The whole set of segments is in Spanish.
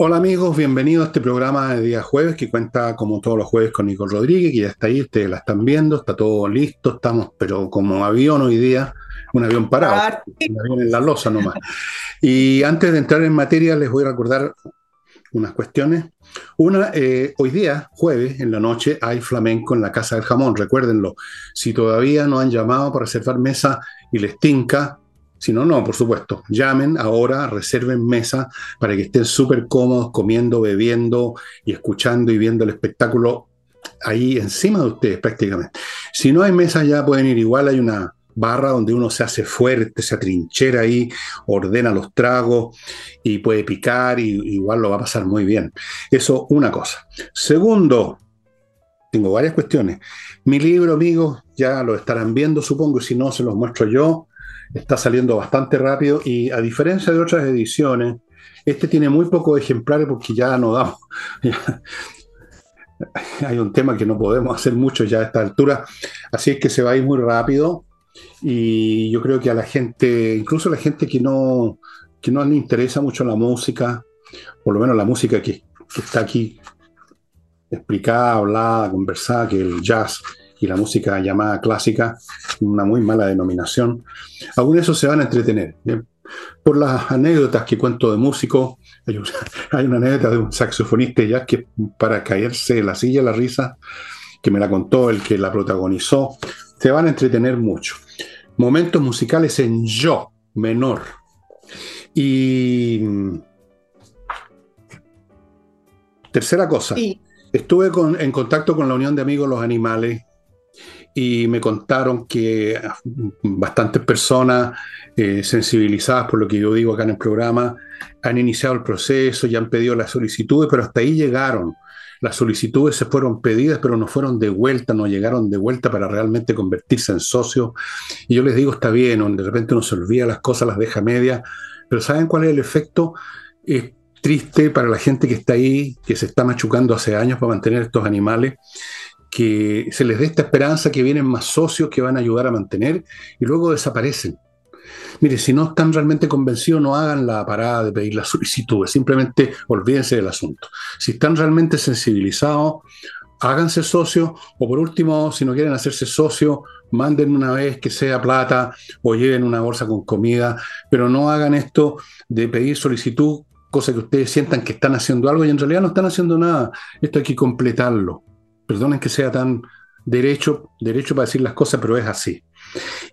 Hola amigos, bienvenidos a este programa de día jueves que cuenta como todos los jueves con Nicole Rodríguez, que ya está ahí, ustedes la están viendo, está todo listo, estamos pero como avión hoy día, un avión parado, un avión en la losa nomás. Y antes de entrar en materia les voy a recordar unas cuestiones. Una, eh, hoy día, jueves, en la noche, hay flamenco en la Casa del Jamón, recuérdenlo. Si todavía no han llamado para reservar mesa y les tinca, si no, no, por supuesto. Llamen ahora, reserven mesa para que estén súper cómodos comiendo, bebiendo y escuchando y viendo el espectáculo ahí encima de ustedes prácticamente. Si no hay mesa ya pueden ir igual, hay una barra donde uno se hace fuerte, se atrinchera ahí, ordena los tragos y puede picar y igual lo va a pasar muy bien. Eso una cosa. Segundo, tengo varias cuestiones. Mi libro, amigos, ya lo estarán viendo, supongo, si no se los muestro yo está saliendo bastante rápido y a diferencia de otras ediciones, este tiene muy pocos ejemplares porque ya no damos. hay un tema que no podemos hacer mucho ya a esta altura, así es que se va a ir muy rápido y yo creo que a la gente, incluso a la gente que no, que no le interesa mucho la música, por lo menos la música que, que está aquí explicada, hablada, conversada, que el jazz y la música llamada clásica, una muy mala denominación, aún eso se van a entretener. Por las anécdotas que cuento de músico, hay una, anécdota de un saxofonista ya que para caerse la silla la risa, que me la contó el que la protagonizó, se van a entretener mucho. Momentos musicales en yo menor. Y tercera cosa, estuve en contacto con la Unión de Amigos Los Animales y me contaron que bastantes personas eh, sensibilizadas por lo que yo digo acá en el programa han iniciado el proceso y han pedido las solicitudes, pero hasta ahí llegaron. Las solicitudes se fueron pedidas, pero no fueron de vuelta, no llegaron de vuelta para realmente convertirse en socios. Y yo les digo, está bien, de repente uno se olvida las cosas, las deja medias, pero ¿saben cuál es el efecto? Es triste para la gente que está ahí, que se está machucando hace años para mantener estos animales que se les dé esta esperanza que vienen más socios que van a ayudar a mantener y luego desaparecen. Mire, si no están realmente convencidos, no hagan la parada de pedir la solicitud, simplemente olvídense del asunto. Si están realmente sensibilizados, háganse socios o por último, si no quieren hacerse socios, manden una vez que sea plata o lleven una bolsa con comida, pero no hagan esto de pedir solicitud, cosa que ustedes sientan que están haciendo algo y en realidad no están haciendo nada. Esto hay que completarlo. Perdonen que sea tan derecho, derecho para decir las cosas, pero es así.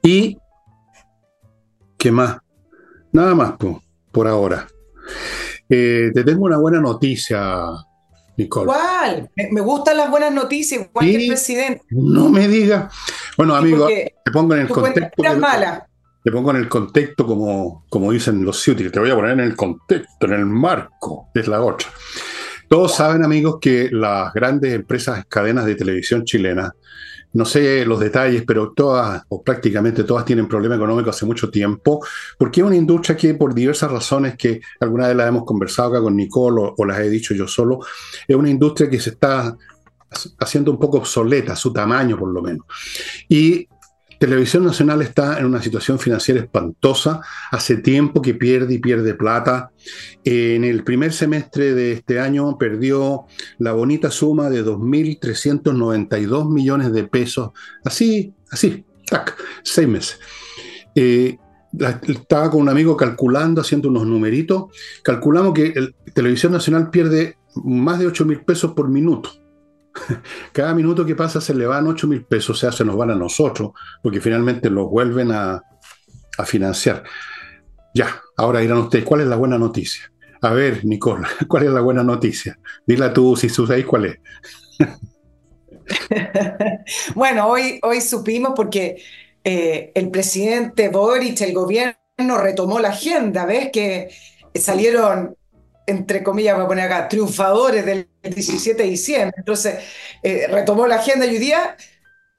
Y, ¿qué más? Nada más, por ahora. Eh, te tengo una buena noticia, Nicole. ¿Cuál? Me, gustan las buenas noticias, igual que el presidente. No me digas. Bueno, amigo, te pongo en el contexto. Te pongo en el contexto como, como dicen los ciútiles. Te voy a poner en el contexto, en el marco, es la otra. Todos saben, amigos, que las grandes empresas, cadenas de televisión chilenas, no sé los detalles, pero todas, o prácticamente todas, tienen problema económico hace mucho tiempo, porque es una industria que, por diversas razones que alguna vez las hemos conversado acá con Nicole o, o las he dicho yo solo, es una industria que se está haciendo un poco obsoleta, su tamaño por lo menos. Y Televisión Nacional está en una situación financiera espantosa, hace tiempo que pierde y pierde plata. En el primer semestre de este año perdió la bonita suma de 2.392 millones de pesos, así, así, tac, seis meses. Eh, estaba con un amigo calculando, haciendo unos numeritos, calculamos que el, Televisión Nacional pierde más de 8 mil pesos por minuto. Cada minuto que pasa se le van 8 mil pesos, o sea, se nos van a nosotros, porque finalmente los vuelven a, financiar. Ya, ahora dirán ustedes, ¿cuál es la buena noticia? A ver, Nicole, ¿cuál es la buena noticia? Dila tú, si sabéis cuál es. bueno, hoy, hoy supimos porque eh, el presidente Boric, el gobierno, retomó la agenda, ¿ves? Que salieron entre comillas, voy a poner acá, triunfadores del 17 de diciembre. Entonces, eh, retomó la agenda y hoy día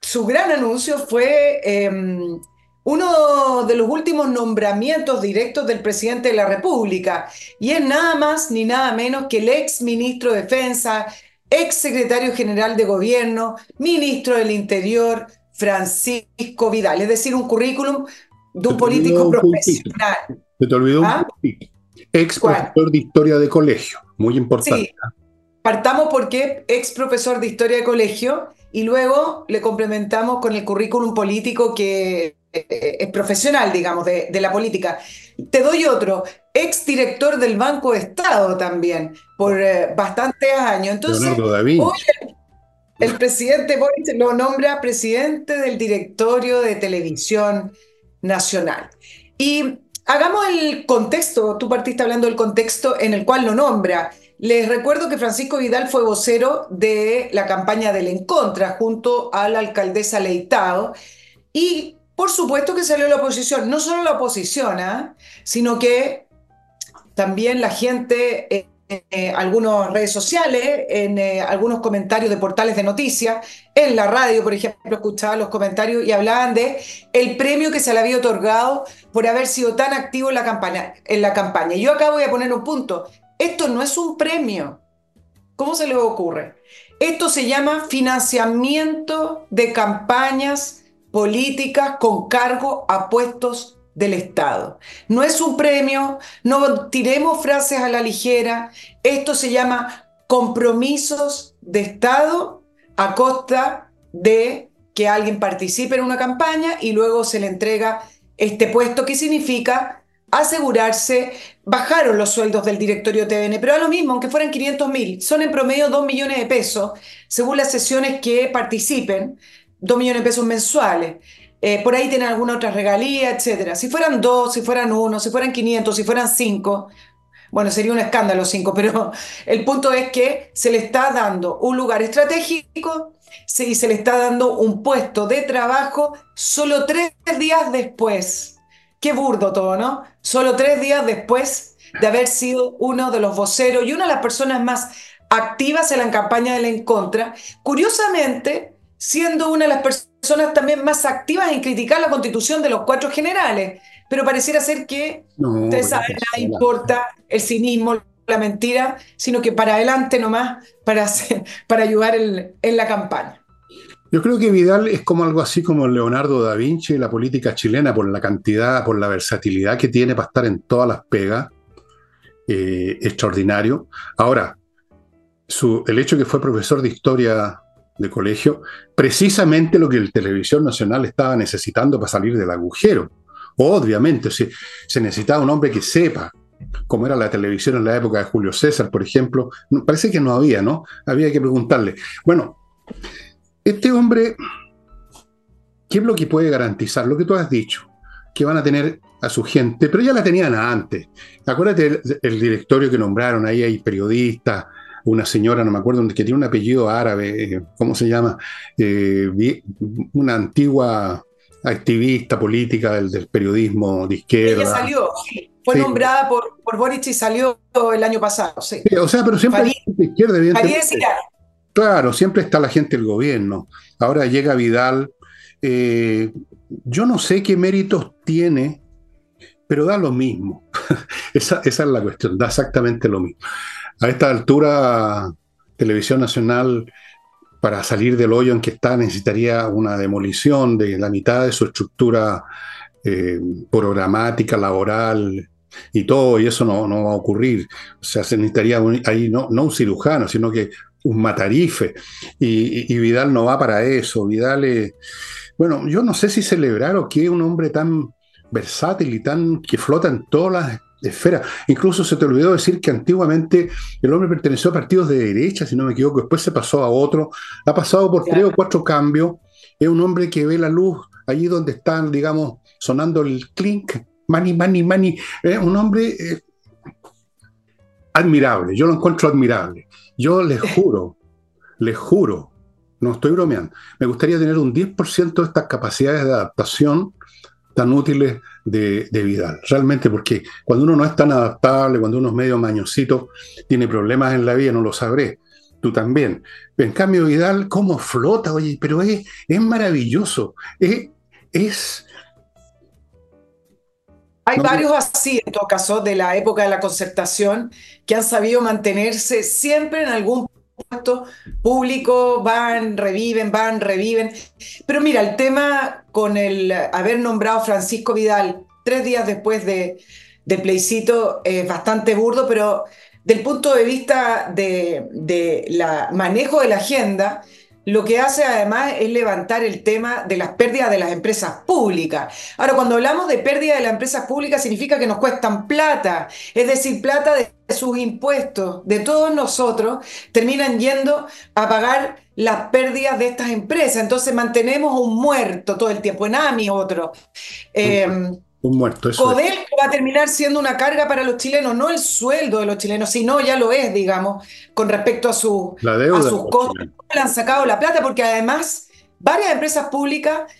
su gran anuncio fue em, uno de los últimos nombramientos directos del presidente de la República. Y es nada más ni nada menos que el ex ministro de Defensa, ex secretario general de Gobierno, ministro del Interior, Francisco Vidal. Es decir, un currículum de un político profesional. Se te olvidó un ¿Ah? Ex profesor de historia de colegio. muy importante. Sí. Partamos porque ex profesor de historia de colegio y luego le complementamos con el currículum político que eh, es profesional, digamos, de, la política. Te doy otro, ex director del Banco de Estado también, por eh, bastantes años. Entonces, el, presidente Boris lo nombra presidente del directorio de televisión nacional. Y hagamos el contexto, tú partiste hablando del contexto en el cual lo nombra. Les recuerdo que Francisco Vidal fue vocero de la campaña del En Contra junto a la alcaldesa Leitao y por supuesto que salió la oposición, no solo la oposición, ¿ah? sino que también la gente en eh, algunas redes sociales, en eh, algunos comentarios de portales de noticias, en la radio, por ejemplo, escuchaba los comentarios y hablaban de el premio que se le había otorgado por haber sido tan activo en la campaña. En la campaña. Yo acá voy a poner un punto. Esto no es un premio. ¿Cómo se le ocurre? Esto se llama financiamiento de campañas políticas con cargo a puestos del Estado. No es un premio, no tiremos frases a la ligera, esto se llama compromisos de Estado a costa de que alguien participe en una campaña y luego se le entrega este puesto que significa asegurarse, bajaron los sueldos del directorio TVN, pero a lo mismo, aunque fueran 500 mil, son en promedio 2 millones de pesos, según las sesiones que participen, 2 millones de pesos mensuales. Eh, por ahí tienen alguna otra regalía, etcétera. Si fueran dos, si fueran uno, si fueran 500, si fueran cinco, bueno, sería un escándalo cinco, pero el punto es que se le está dando un lugar estratégico y se le está dando un puesto de trabajo solo tres días después. Qué burdo todo, ¿no? Solo tres días después de haber sido uno de los voceros y una de las personas más activas en la campaña de la En Contra. Curiosamente, siendo una de las personas también más activas en criticar la constitución de los cuatro generales. Pero pareciera ser que, no, ustedes saben, nada importa el cinismo, la mentira, sino que para adelante nomás, para, para ayudar en la campaña. Yo creo que Vidal es como algo así como Leonardo da Vinci y la política chilena por la cantidad, por la versatilidad que tiene para estar en todas las pegas. Eh, extraordinario. Ahora, su, el hecho de que fue profesor de historia de colegio, precisamente lo que el Televisión Nacional estaba necesitando para salir del agujero. Obviamente, se, se necesitaba un hombre que sepa cómo era la televisión en la época de Julio César, por ejemplo. Parece que no había, ¿no? Había que preguntarle. Bueno, este hombre, ¿qué es lo que puede garantizar? Lo que tú has dicho, que van a tener a su gente, pero ya la tenían antes. Acuérdate el directorio que nombraron, ahí hay periodistas, una señora, no me acuerdo, que tiene un apellido árabe, eh, ¿cómo se llama? Eh, una antigua activista política del, periodismo de izquierda. Ella salió, fue nombrada por, por Boric y salió el año pasado, sí. o sea, pero siempre de izquierda, evidentemente. Claro, siempre está la gente del gobierno. Ahora llega Vidal. Eh, yo no sé qué méritos tiene, pero da lo mismo. esa, esa es la cuestión, da exactamente lo mismo a esta altura, Televisión Nacional, para salir del hoyo en que está, necesitaría una demolición de la mitad de su estructura eh, programática, laboral y todo, y eso no, no, va a ocurrir. O sea, se necesitaría ahí no, un cirujano, sino que un matarife. Y, Vidal no va para eso. Vidal es. Bueno, yo no sé si celebrar o qué un hombre tan versátil y tan que flota en todas las esfera. Incluso se te olvidó decir que antiguamente el hombre perteneció a partidos de derecha, si no me equivoco, después se pasó a otro, ha pasado por tres o cuatro cambios, es un hombre que ve la luz allí donde están, digamos, sonando el clink, mani, mani, mani, es un hombre eh, admirable, yo lo encuentro admirable. Yo les juro, les juro, no estoy bromeando, me gustaría tener un 10% de estas capacidades de adaptación tan útiles de, Vidal. Realmente, porque cuando uno no es tan adaptable, cuando uno es medio mañosito, tiene problemas en la vida, no lo sabré. Tú también. En cambio, Vidal, ¿cómo flota? Oye, pero es, es maravilloso. Es, es hay varios así, en todo caso, de la época de la concertación, que han sabido mantenerse siempre en algún puesto público, van, reviven, van, reviven. Pero mira, el tema con el haber nombrado Francisco Vidal tres días después de, del plebiscito es bastante burdo, pero del punto de vista de, de la manejo de la agenda, lo que hace además es levantar el tema de las pérdidas de las empresas públicas. Ahora, cuando hablamos de pérdida de las empresas públicas, significa que nos cuestan plata, es decir, plata de sus impuestos, de todos nosotros, terminan yendo a pagar las pérdidas de estas empresas. Entonces mantenemos un muerto todo el tiempo, en AMI otro. Un muerto, eso va a terminar siendo una carga para los chilenos, no el sueldo de los chilenos, sino ya lo es, digamos, con respecto a, su, a sus costos. Le han sacado la plata porque además varias empresas públicas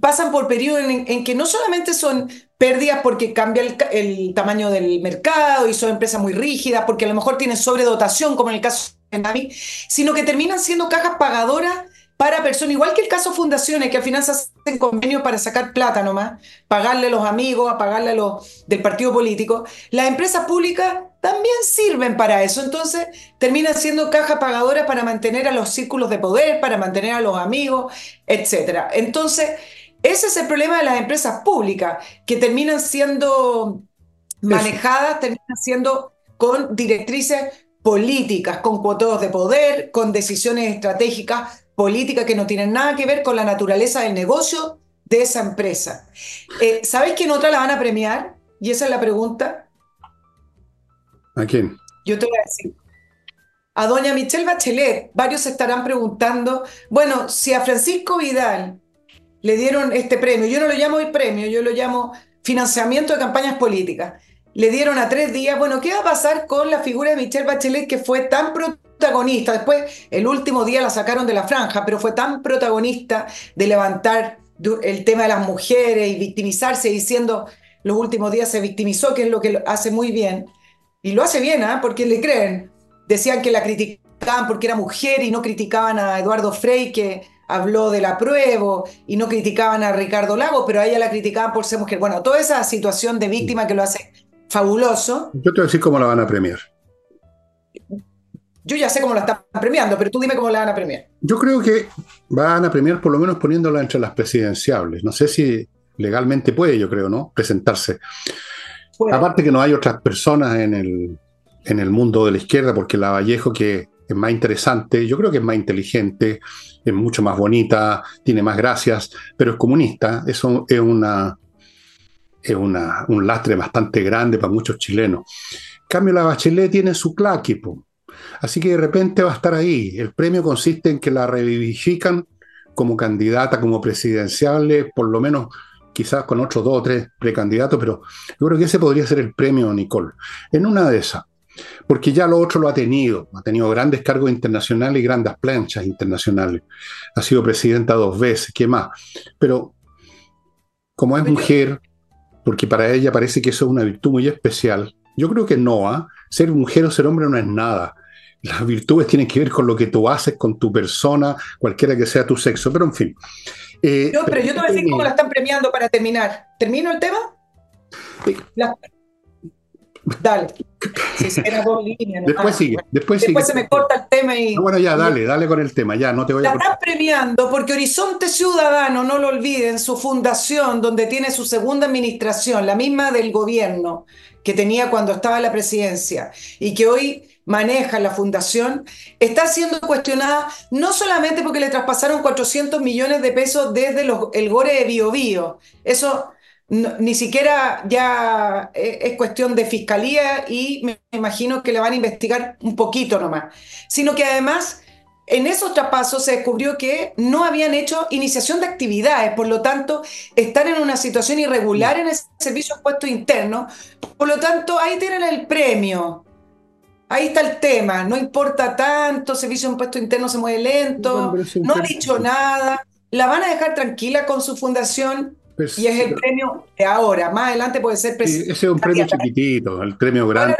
pasan por periodos en, que no solamente son pérdidas porque cambia el, tamaño del mercado y son empresas muy rígidas, porque a lo mejor tienen sobredotación, como en el caso de Nami, sino que terminan siendo cajas pagadoras para personas, igual que el caso Fundaciones, que al final se hacen convenios para sacar plata nomás, pagarle a los amigos, a pagarle a los del partido político, las empresas públicas también sirven para eso. Entonces terminan siendo caja pagadora para mantener a los círculos de poder, para mantener a los amigos, etc. Entonces, ese es el problema de las empresas públicas, que terminan siendo manejadas, terminan siendo con directrices políticas, con cuotos de poder, con decisiones estratégicas política que no tienen nada que ver con la naturaleza del negocio de esa empresa. Eh, ¿Sabes quién otra la van a premiar? Y esa es la pregunta. ¿A quién? Yo te voy a decir. A doña Michelle Bachelet, varios se estarán preguntando, bueno, si a Francisco Vidal le dieron este premio, yo no lo llamo el premio, yo lo llamo financiamiento de campañas políticas, le dieron a tres días, bueno, ¿qué va a pasar con la figura de Michelle Bachelet que fue tan protagonista. Después, el último día la sacaron de la franja, pero fue tan protagonista de levantar el tema de las mujeres y victimizarse diciendo los últimos días se victimizó, que es lo que hace muy bien. Y lo hace bien, ¿ah? Porque le creen. Decían que la criticaban porque era mujer y no criticaban a Eduardo Frey, que habló del apruebo, y no criticaban a Ricardo Lago, pero a ella la criticaban por ser mujer. Bueno, toda esa situación de víctima que lo hace fabuloso. Yo te voy a decir cómo la van a premiar. Yo ya sé cómo la están premiando, pero tú dime cómo la van a premiar. Yo creo que van a premiar por lo menos poniéndola entre las presidenciables. No sé si legalmente puede, yo creo, ¿no? Presentarse. Aparte que no hay otras personas en el, en el mundo de la izquierda, porque la Vallejo, que es más interesante, yo creo que es más inteligente, es mucho más bonita, tiene más gracias, pero es comunista. Eso es una, es una, un lastre bastante grande para muchos chilenos. En cambio, la Bachelet tiene su claquipo. Así que de repente va a estar ahí. El premio consiste en que la revivifican como candidata, como presidencial, por lo menos quizás con otros dos o tres precandidatos, pero yo creo que ese podría ser el premio Nicole. En una de esas, porque ya lo otro lo ha tenido, ha tenido grandes cargos internacionales y grandes planchas internacionales. Ha sido presidenta dos veces, ¿qué más? Pero como es mujer, porque para ella parece que eso es una virtud muy especial, yo creo que no, ¿ah? ser mujer o ser hombre no es nada. Las virtudes tienen que ver con lo que tú haces, con tu persona, cualquiera que sea tu sexo, pero en fin. Eh, no, pero yo te voy a decir cómo la están premiando para terminar. ¿Termino el tema? Dale. después sigue, después, después se me corta el tema y. bueno, ya, dale, dale con el tema, ya, no te voy a. La están premiando porque Horizonte Ciudadano, no lo olviden, su fundación, donde tiene su segunda administración, la misma del gobierno que tenía cuando estaba en la presidencia y que hoy maneja la fundación, está siendo cuestionada no solamente porque le traspasaron 400 millones de pesos desde el Gore de Bio, Bio. Ni siquiera ya eh, es cuestión de fiscalía y me imagino que le van a investigar un poquito nomás, sino que además en esos traspasos se descubrió que no habían hecho iniciación de actividades, por lo tanto, están en una situación irregular en el servicio de puesto interno, por lo tanto, ahí tienen el premio. Ahí está el tema, no importa tanto, servicio de impuesto interno se mueve lento, no ha dicho nada, la van a dejar tranquila con su fundación y es el premio de ahora, más adelante puede ser ese es un premio chiquitito, el premio grande.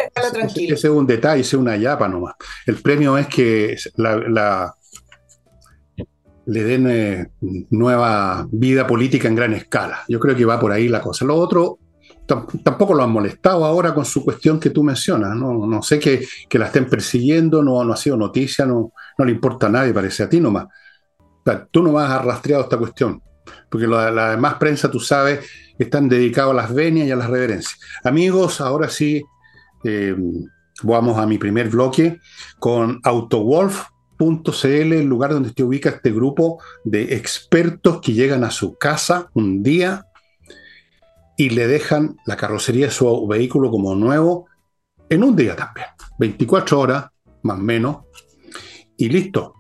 Ese, es un detalle, ese es una yapa nomás. El premio es que la, le den eh, nueva vida política en gran escala. Yo creo que va por ahí la cosa. Lo otro tampoco lo han molestado ahora con su cuestión que tú mencionas. No, no sé que, que, la estén persiguiendo, no, no ha sido noticia, no, no le importa a nadie, parece a ti nomás. tú no has rastreado esta cuestión, porque la, demás prensa, tú sabes, están dedicados a las venias y a las reverencias. Amigos, ahora sí, eh, vamos a mi primer bloque con AutoWolf.cl, el lugar donde se ubica este grupo de expertos que llegan a su casa un día y le dejan la carrocería de su vehículo como nuevo en un día también. 24 horas, más o menos, y listo.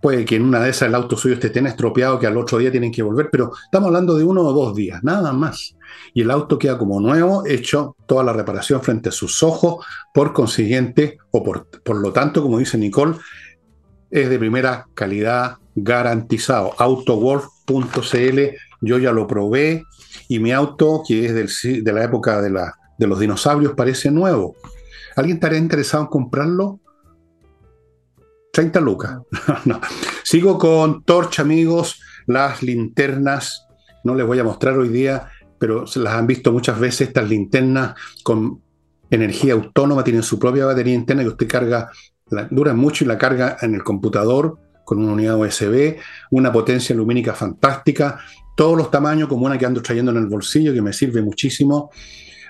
Puede que en una de esas el auto suyo esté tan estropeado que al otro día tienen que volver, pero estamos hablando de uno o dos días, nada más. Y el auto queda como nuevo, hecho toda la reparación frente a sus ojos, por consiguiente, o por, por lo tanto, como dice Nicole, es de primera calidad garantizado. Autowolf.cl, yo ya lo probé y mi auto, que es del, de la época de, la, de los dinosaurios, parece nuevo. ¿Alguien estaría interesado en comprarlo? 30 lucas. no. Sigo con Torch, amigos, las linternas. No les voy a mostrar hoy día, pero se las han visto muchas veces estas linternas con energía autónoma, tienen su propia batería interna que usted carga, dura mucho y la carga en el computador con una unidad USB, una potencia lumínica fantástica, todos los tamaños, como una que ando trayendo en el bolsillo, que me sirve muchísimo.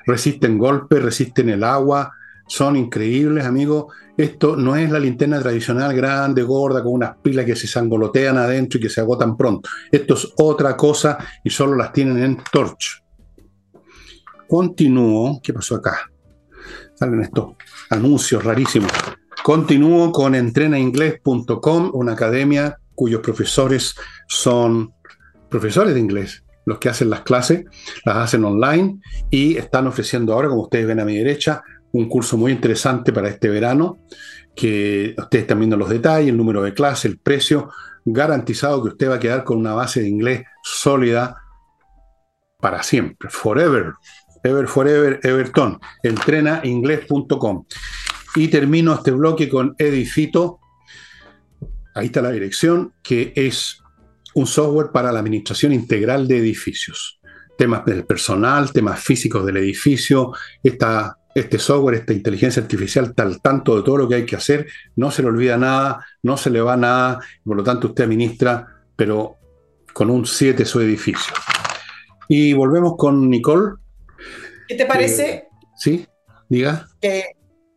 Resisten golpes, resisten el agua, son increíbles, amigos. Esto no es la linterna tradicional grande, gorda, con unas pilas que se sangolotean adentro y que se agotan pronto. Esto es otra cosa y solo las tienen en Torch. Continúo. ¿Qué pasó acá? Salen estos anuncios rarísimos. Continúo con entrenainglés.com, una academia cuyos profesores son profesores de inglés. Los que hacen las clases las hacen online y están ofreciendo ahora, como ustedes ven a mi derecha, un curso muy interesante para este verano, que ustedes están viendo los detalles, el número de clase, el precio, garantizado que usted va a quedar con una base de inglés sólida para siempre, forever, ever, forever, Everton, entrenainglés.com. Y termino este bloque con Edifito, ahí está la dirección, que es un software para la administración integral de edificios. Temas del personal, temas físicos del edificio, está este software, esta inteligencia artificial está al tanto de todo lo que hay que hacer, no se le olvida nada, no se le va nada, por lo tanto usted administra, pero con un 7 su edificio. Y volvemos con Nicole. ¿Qué te parece? Eh, sí, diga. Que,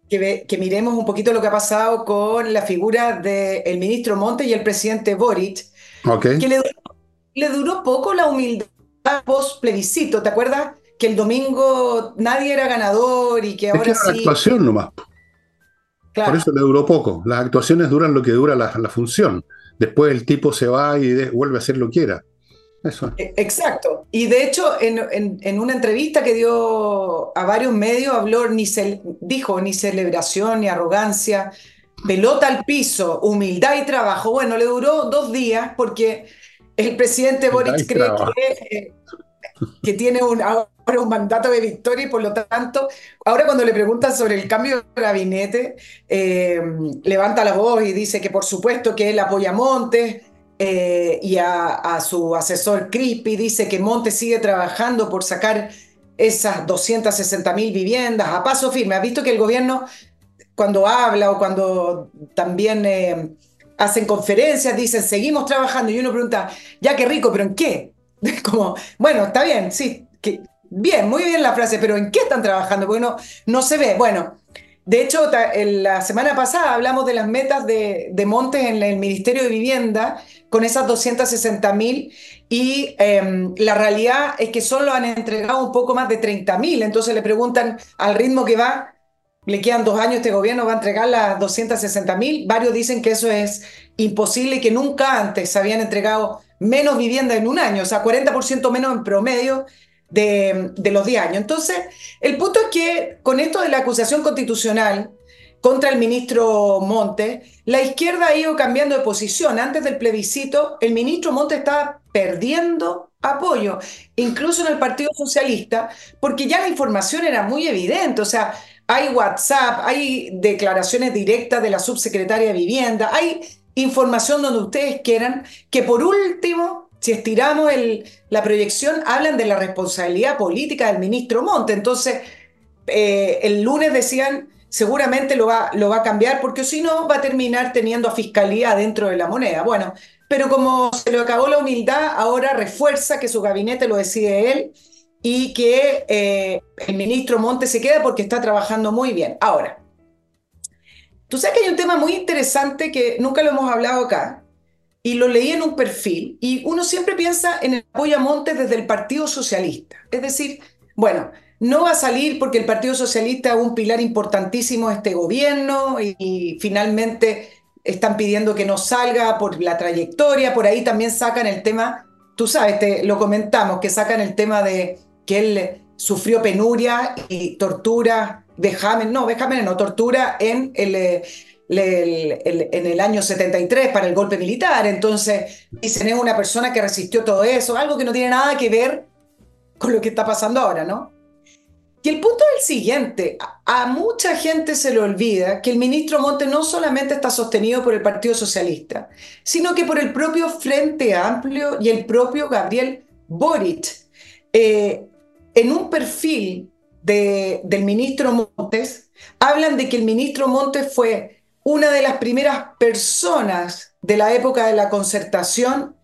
que, miremos un poquito lo que ha pasado con la figura del ministro Monte y el presidente Boric, okay. que le, le duró poco la humildad post plebiscito, ¿te acuerdas? Que el domingo nadie era ganador y que ahora es que sí. actuación nomás. Por eso le duró poco. Las actuaciones duran lo que dura la, función. Después el tipo se va y vuelve a hacer lo que quiera. Eso. E, exacto. Y de hecho, en, una entrevista que dio a varios medios, habló, ni se, dijo ni celebración ni arrogancia, pelota al piso, humildad y trabajo. Bueno, le duró dos días porque el presidente Boric cree que, eh, que, tiene un, un mandato de victoria y por lo tanto, ahora cuando le preguntan sobre el cambio de gabinete, eh, levanta la voz y dice que por supuesto que él apoya a Montes eh, y a, su asesor Crispi, dice que Montes sigue trabajando por sacar esas 260 mil viviendas a paso firme. ¿Has visto que el gobierno cuando habla o cuando también... Eh, hacen conferencias, dicen, seguimos trabajando, y uno pregunta, ya qué rico, pero ¿en qué? Como, bueno, está bien, sí, que, Bien, muy bien la frase, pero ¿en qué están trabajando? Porque no, se ve. Bueno, de hecho, la semana pasada hablamos de las metas de, Montes en el Ministerio de Vivienda con esas 260 mil y em, la realidad es que solo han entregado un poco más de 30 mil. Entonces le preguntan al ritmo que va, le quedan dos años, este gobierno va a entregar las 260 mil. Varios dicen que eso es imposible que nunca antes se habían entregado menos vivienda en un año, o sea, 40% menos en promedio de, los 10 años. Entonces, el punto es que con esto de la acusación constitucional contra el ministro Monte, la izquierda ha ido cambiando de posición. Antes del plebiscito, el ministro Monte estaba perdiendo apoyo, incluso en el Partido Socialista, porque ya la información era muy evidente. O sea, hay WhatsApp, hay declaraciones directas de la subsecretaria de Vivienda, hay información donde ustedes quieran, que por último si estiramos la proyección, hablan de la responsabilidad política del ministro Monte. Entonces, eh, el lunes decían, seguramente lo va, a cambiar, porque si no, va a terminar teniendo a fiscalía dentro de la moneda. Bueno, pero como se le acabó la humildad, ahora refuerza que su gabinete lo decide él y que eh, el ministro Montes se queda porque está trabajando muy bien. Ahora, tú sabes que hay un tema muy interesante que nunca lo hemos hablado acá, y lo leí en un perfil, y uno siempre piensa en el apoyo a Montes desde el Partido Socialista. Es decir, bueno, no va a salir porque el Partido Socialista es un pilar importantísimo de este gobierno y, finalmente están pidiendo que no salga por la trayectoria, por ahí también sacan el tema, tú sabes, lo comentamos, que sacan el tema de que él sufrió penuria y tortura, vejamen, no, vejamen no, tortura en el, en el año 73 para el golpe militar. Entonces, dicen, es una persona que resistió todo eso, algo que no tiene nada que ver con lo que está pasando ahora, ¿no? Y el punto es el siguiente, a, mucha gente se le olvida que el ministro Monte no solamente está sostenido por el Partido Socialista, sino que por el propio Frente Amplio y el propio Gabriel Boric. Eh, en un perfil del ministro Montes, hablan de que el ministro Montes fue una de las primeras personas de la época de la concertación,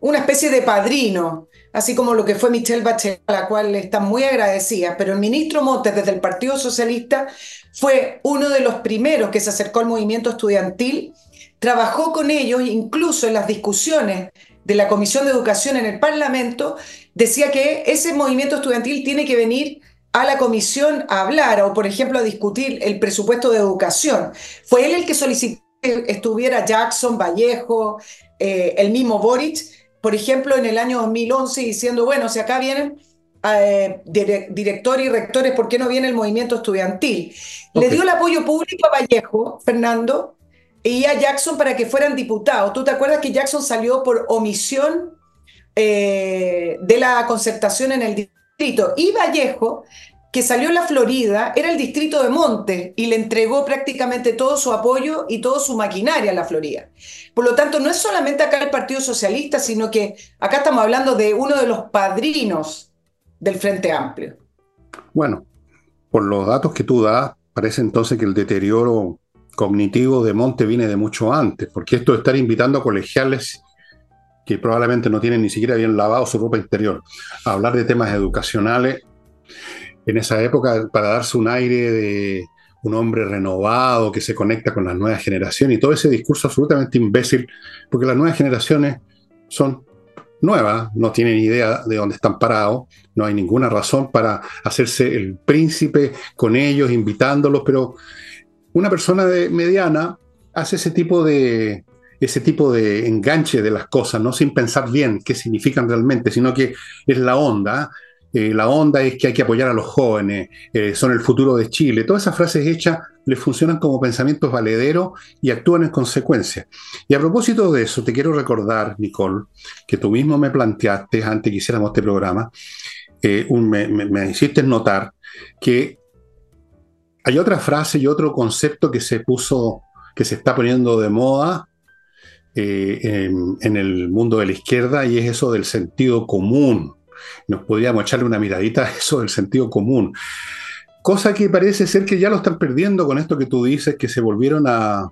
una especie de padrino, así como lo que fue Michelle Bachelet, a la cual están muy agradecidas, pero el ministro Montes desde el Partido Socialista fue uno de los primeros que se acercó al movimiento estudiantil, trabajó con ellos incluso en las discusiones de la Comisión de Educación en el Parlamento, decía que ese movimiento estudiantil tiene que venir a la comisión a hablar o, por ejemplo, a discutir el presupuesto de educación. Fue él el que solicitó que estuviera Jackson, Vallejo, eh, el mismo Boric, por ejemplo, en el año 2011 diciendo, bueno, si acá vienen eh, directores y rectores, ¿por qué no viene el movimiento estudiantil? Le dio el apoyo público a Vallejo, Fernando, y a Jackson para que fueran diputados. ¿Tú te acuerdas que Jackson salió por omisión eh, de la concertación en el distrito? Y Vallejo, que salió en la Florida, era el distrito de Monte y le entregó prácticamente todo su apoyo y toda su maquinaria a la Florida. Por lo tanto, no es solamente acá el Partido Socialista, sino que acá estamos hablando de uno de los padrinos del Frente Amplio. Bueno, por los datos que tú das, parece entonces que el deterioro cognitivo de Monte viene de mucho antes, porque esto de estar invitando a colegiales que probablemente no tienen ni siquiera bien lavado su ropa interior, a hablar de temas educacionales, en esa época para darse un aire de un hombre renovado que se conecta con las nuevas generaciones y todo ese discurso absolutamente imbécil, porque las nuevas generaciones son nuevas, no tienen idea de dónde están parados, no hay ninguna razón para hacerse el príncipe con ellos, invitándolos, pero una persona de mediana hace ese tipo de ese tipo de enganche de las cosas, no sin pensar bien qué significan realmente, sino que es la onda. La onda es que hay que apoyar a los jóvenes, eh, son el futuro de Chile. Todas esas frases hechas les funcionan como pensamientos valederos y actúan en consecuencia. Y a propósito de eso, te quiero recordar, Nicole, que tú mismo me planteaste antes que hiciéramos este programa, eh, me, me hiciste notar que hay otra frase y otro concepto que se puso, que se está poniendo de moda eh, en, el mundo de la izquierda y es eso del sentido común. Nos podríamos echarle una miradita a eso del sentido común. Cosa que parece ser que ya lo están perdiendo con esto que tú dices, que se volvieron a,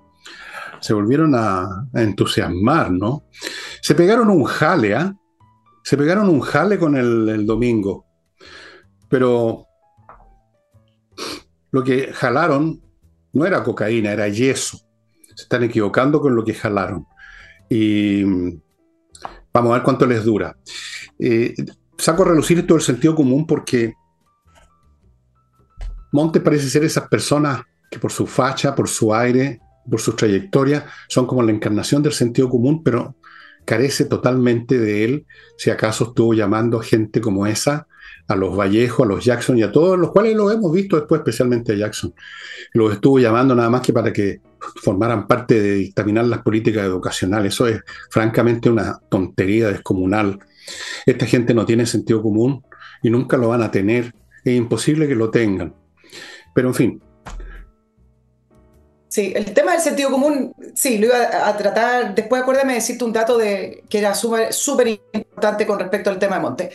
se volvieron a, entusiasmar, ¿no? Se pegaron un jale, ¿ah? Se pegaron un jale con el, domingo. Pero lo que jalaron no era cocaína, era yeso. Se están equivocando con lo que jalaron. Y vamos a ver cuánto les dura. Eh, saco a relucir esto del sentido común porque Monte parece ser esas personas que por su facha, por su aire, por su trayectoria, son como la encarnación del sentido común, pero carece totalmente de él, si acaso estuvo llamando a gente como esa a los Vallejo, a los Jackson y a todos los cuales lo hemos visto después, especialmente a Jackson. Los estuvo llamando nada más que para que formaran parte de dictaminar las políticas educacionales. Eso es francamente una tontería descomunal. Esta gente no tiene sentido común y nunca lo van a tener. Es imposible que lo tengan. Pero en fin. Sí, el tema del sentido común, sí, lo iba a tratar. Después acuérdame de decirte un dato de, que era súper importante con respecto al tema de Monte.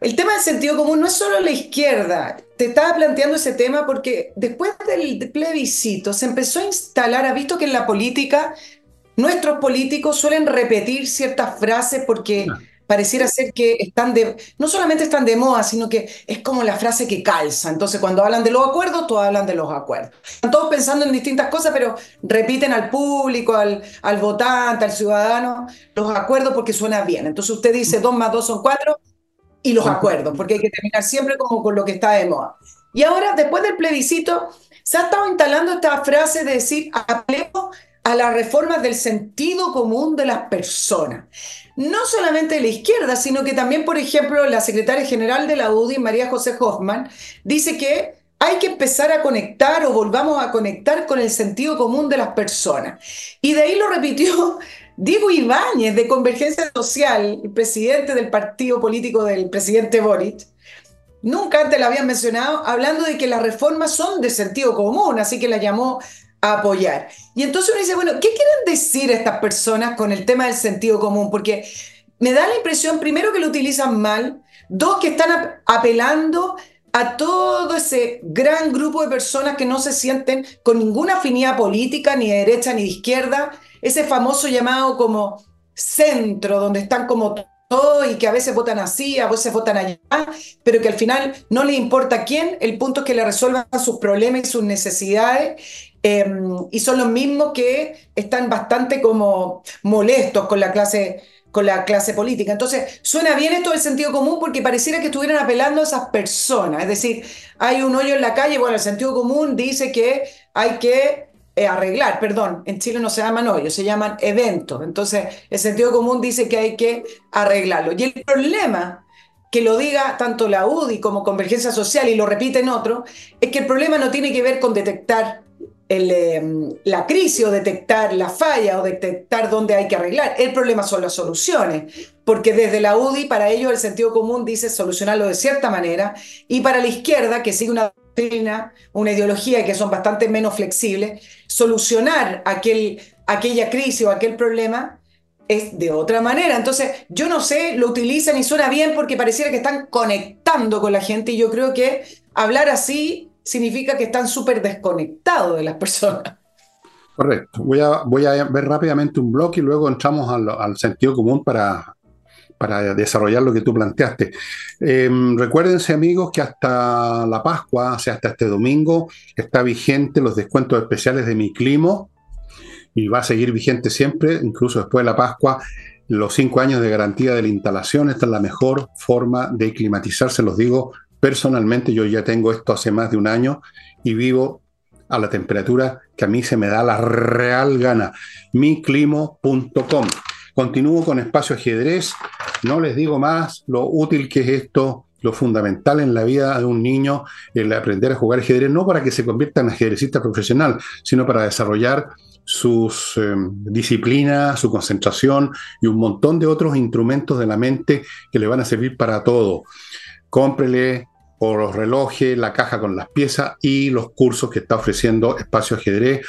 El tema del sentido común no es solo la izquierda. Te estaba planteando ese tema porque después del plebiscito se empezó a instalar, ha visto que en la política nuestros políticos suelen repetir ciertas frases porque pareciera ser que están de, no solamente están de moda, sino que es como la frase que calza. Entonces, cuando hablan de los acuerdos, todos hablan de los acuerdos. Están todos pensando en distintas cosas, pero repiten al público, al, al votante, al ciudadano, los acuerdos porque suena bien. Entonces usted dice dos más dos son cuatro y los acuerdos, porque hay que terminar siempre como con lo que está de moda. Y ahora, después del plebiscito, se ha estado instalando esta frase de decir, apelemos a las reformas del sentido común de las personas. No solamente de la izquierda, sino que también, por ejemplo, la secretaria general de la UDI, María José Hoffman, dice que hay que empezar a conectar o volvamos a conectar con el sentido común de las personas. Y de ahí lo repitió Diego Ibáñez de Convergencia Social, el presidente del partido político del presidente Boric. Nunca antes la habían mencionado, hablando de que las reformas son de sentido común, así que la llamó apoyar. Y entonces uno dice, bueno, ¿qué quieren decir estas personas con el tema del sentido común? Porque me da la impresión, primero, que lo utilizan mal, dos, que están apelando a todo ese gran grupo de personas que no se sienten con ninguna afinidad política, ni de derecha ni de izquierda, ese famoso llamado como centro, donde están como y que a veces votan así, a veces votan allá, pero que al final no le importa quién, el punto es que le resuelvan sus problemas y sus necesidades Em, y son los mismos que están bastante como molestos con la clase con la clase política. Entonces, suena bien esto del sentido común porque pareciera que estuvieran apelando a esas personas. Es decir, hay un hoyo en la calle, bueno, el sentido común dice que hay que eh, arreglar, perdón, en Chile no se llaman hoyos, se llaman eventos. Entonces, el sentido común dice que hay que arreglarlo. Y el problema que lo diga tanto la UDI como Convergencia Social y lo repiten otros, es que el problema no tiene que ver con detectar Em, la crisis o detectar la falla o detectar dónde hay que arreglar. El problema son las soluciones, porque desde la UDI para ellos el sentido común dice solucionarlo de cierta manera y para la izquierda, que sigue una una ideología que son bastante menos flexibles, solucionar aquel, aquella crisis o aquel problema es de otra manera. Entonces, yo no sé, lo utilizan y suena bien porque pareciera que están conectando con la gente y yo creo que hablar así significa que están súper desconectados de las personas. Correcto. Voy a, voy a ver rápidamente un bloque y luego entramos al, sentido común para, para desarrollar lo que tú planteaste. Em, recuérdense amigos que hasta la Pascua, o sea, hasta este domingo, está vigente los descuentos especiales de mi clima y va a seguir vigente siempre, incluso después de la Pascua. Los cinco años de garantía de la instalación, esta es la mejor forma de climatizarse, los digo Personalmente yo ya tengo esto hace más de un año y vivo a la temperatura que a mí se me da la real gana. miclimo.com. Continúo con espacio ajedrez. No les digo más lo útil que es esto, lo fundamental en la vida de un niño, el aprender a jugar ajedrez, no para que se convierta en ajedrecista profesional, sino para desarrollar sus em, disciplinas, su concentración y un montón de otros instrumentos de la mente que le van a servir para todo. Cómprele o los relojes, la caja con las piezas y los cursos que está ofreciendo Espacio Ajedrez,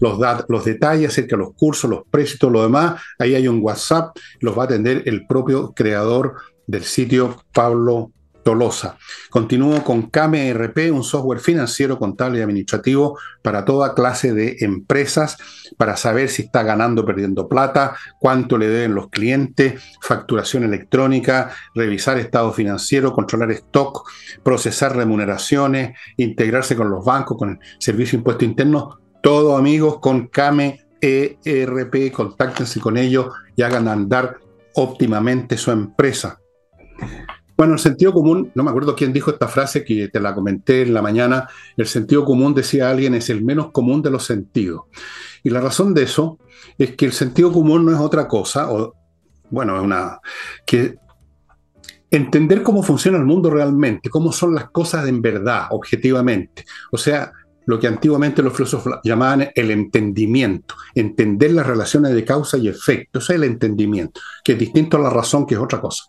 los, los detalles acerca de los cursos, los precios, lo demás. Ahí hay un WhatsApp, los va a atender el propio creador del sitio, Pablo Tolosa. Continúo con KMRP, un software financiero, contable y administrativo para toda clase de empresas, para saber si está ganando o perdiendo plata, cuánto le deben los clientes, facturación electrónica, revisar estado financiero, controlar stock, procesar remuneraciones, integrarse con los bancos, con el servicio de impuesto interno. Todo amigos con KMERP, contáctense con ellos y hagan andar óptimamente su empresa. Bueno, el sentido común, no me acuerdo quién dijo esta frase que te la comenté en la mañana, el sentido común, decía alguien, es el menos común de los sentidos. Y la razón de eso es que el sentido común no es otra cosa, o bueno, es una... que entender cómo funciona el mundo realmente, cómo son las cosas en verdad, objetivamente. O sea, lo que antiguamente los filósofos llamaban el entendimiento, entender las relaciones de causa y efecto, eso es el entendimiento, que es distinto a la razón, que es otra cosa.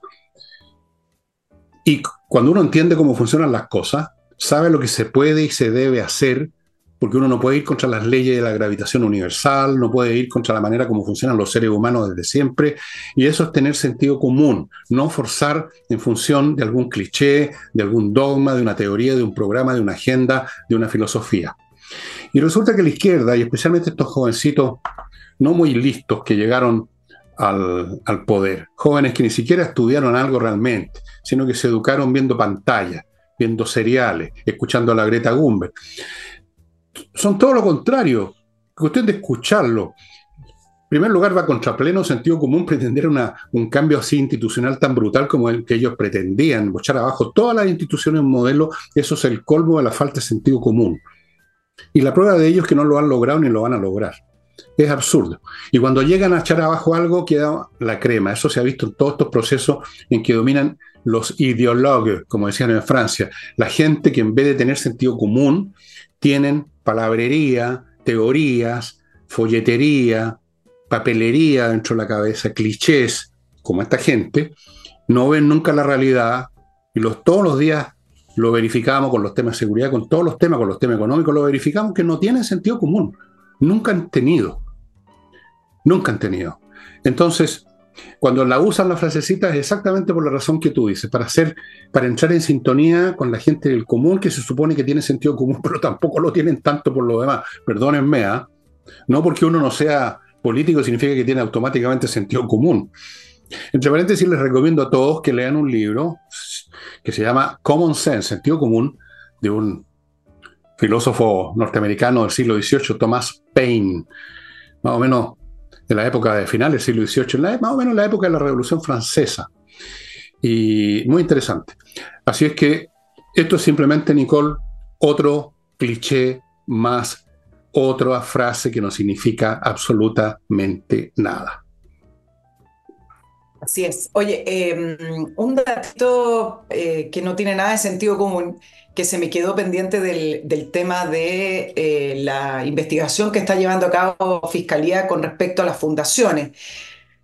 Y cuando uno entiende cómo funcionan las cosas, sabe lo que se puede y se debe hacer, porque uno no puede ir contra las leyes de la gravitación universal, no puede ir contra la manera como funcionan los seres humanos desde siempre, y eso es tener sentido común, no forzar en función de algún cliché, de algún dogma, de una teoría, de un programa, de una agenda, de una filosofía. Y resulta que la izquierda, y especialmente estos jovencitos no muy listos que llegaron al, poder. Jóvenes que ni siquiera estudiaron algo realmente, sino que se educaron viendo pantallas, viendo seriales, escuchando a la Greta Gumber. Son todo lo contrario. Cuestión de escucharlo. En primer lugar, va contra pleno sentido común pretender una, un cambio así institucional tan brutal como el que ellos pretendían, echar abajo todas las instituciones modelo, eso es el colmo de la falta de sentido común. Y la prueba de ello es que no lo han logrado ni lo van a lograr. Es absurdo. Y cuando llegan a echar abajo algo, queda la crema. Eso se ha visto en todos estos procesos en que dominan los ideólogos, como decían en Francia, la gente que en vez de tener sentido común, tienen palabrería, teorías, folletería, papelería dentro de la cabeza, clichés, como esta gente, no ven nunca la realidad y los, todos los días lo verificamos con los temas de seguridad, con todos los temas, con los temas económicos, lo verificamos que no tienen sentido común. Nunca han tenido. Nunca han tenido. Entonces, cuando la usan la frasecita es exactamente por la razón que tú dices, para hacer, para entrar en sintonía con la gente del común que se supone que tiene sentido común, pero tampoco lo tienen tanto por lo demás. Perdónenme, ¿ah? No porque uno no sea político significa que tiene automáticamente sentido común. Entre paréntesis, les recomiendo a todos que lean un libro que se llama Common Sense, sentido común, de un filósofo norteamericano del siglo XVIII, Thomas Paine, más o menos de la época de finales del siglo XVIII, más o menos la época de la Revolución Francesa. Y muy interesante. Así es que esto es simplemente, Nicole, otro cliché más, otra frase que no significa absolutamente nada. Así es. Oye, em, un dato eh, que no tiene nada de sentido común, que se me quedó pendiente del, tema de eh, la investigación que está llevando a cabo Fiscalía con respecto a las fundaciones.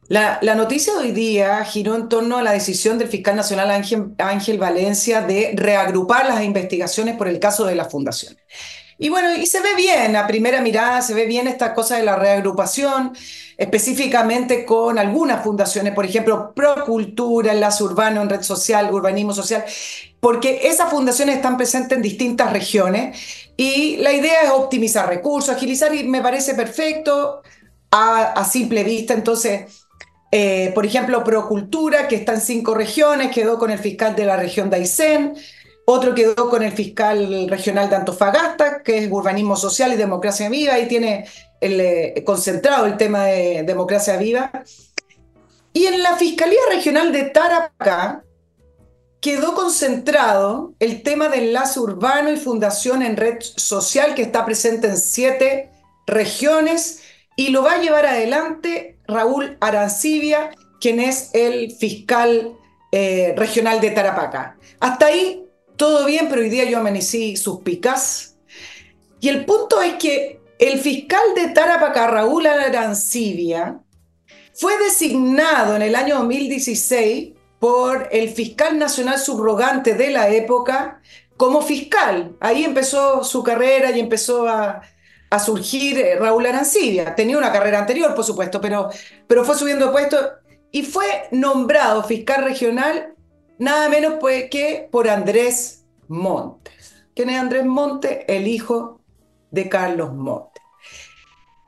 La, noticia de hoy día giró en torno a la decisión del fiscal nacional Ángel, Ángel Valencia de reagrupar las investigaciones por el caso de las fundaciones. Y bueno, y se ve bien, a primera mirada se ve bien esta cosa de la reagrupación específicamente con algunas fundaciones, por ejemplo, Procultura, Enlace Urbano en Red Social, Urbanismo Social, porque esas fundaciones están presentes en distintas regiones y la idea es optimizar recursos, agilizar y me parece perfecto a, simple vista. Entonces, eh, por ejemplo, Procultura, que está en cinco regiones, quedó con el fiscal de la región de Aysén, otro quedó con el fiscal regional de Antofagasta, que es Urbanismo Social y Democracia Viva, y tiene eh, concentrado el tema de democracia viva. Y en la Fiscalía Regional de Tarapacá quedó concentrado el tema del enlace urbano y fundación en red social que está presente en siete regiones y lo va a llevar adelante Raúl Arancibia, quien es el fiscal eh, regional de Tarapacá. Hasta ahí todo bien, pero hoy día yo amanecí suspicaz. Y el punto es que el fiscal de Tarapacá, Raúl Arancibia, fue designado en el año 2016 por el fiscal nacional subrogante de la época como fiscal. Ahí empezó su carrera y empezó a, surgir eh, Raúl Arancibia. Tenía una carrera anterior, por supuesto, pero, pero fue subiendo puesto y fue nombrado fiscal regional nada menos pues que por Andrés Montes. ¿Quién es Andrés Montes? El hijo de Carlos Montes.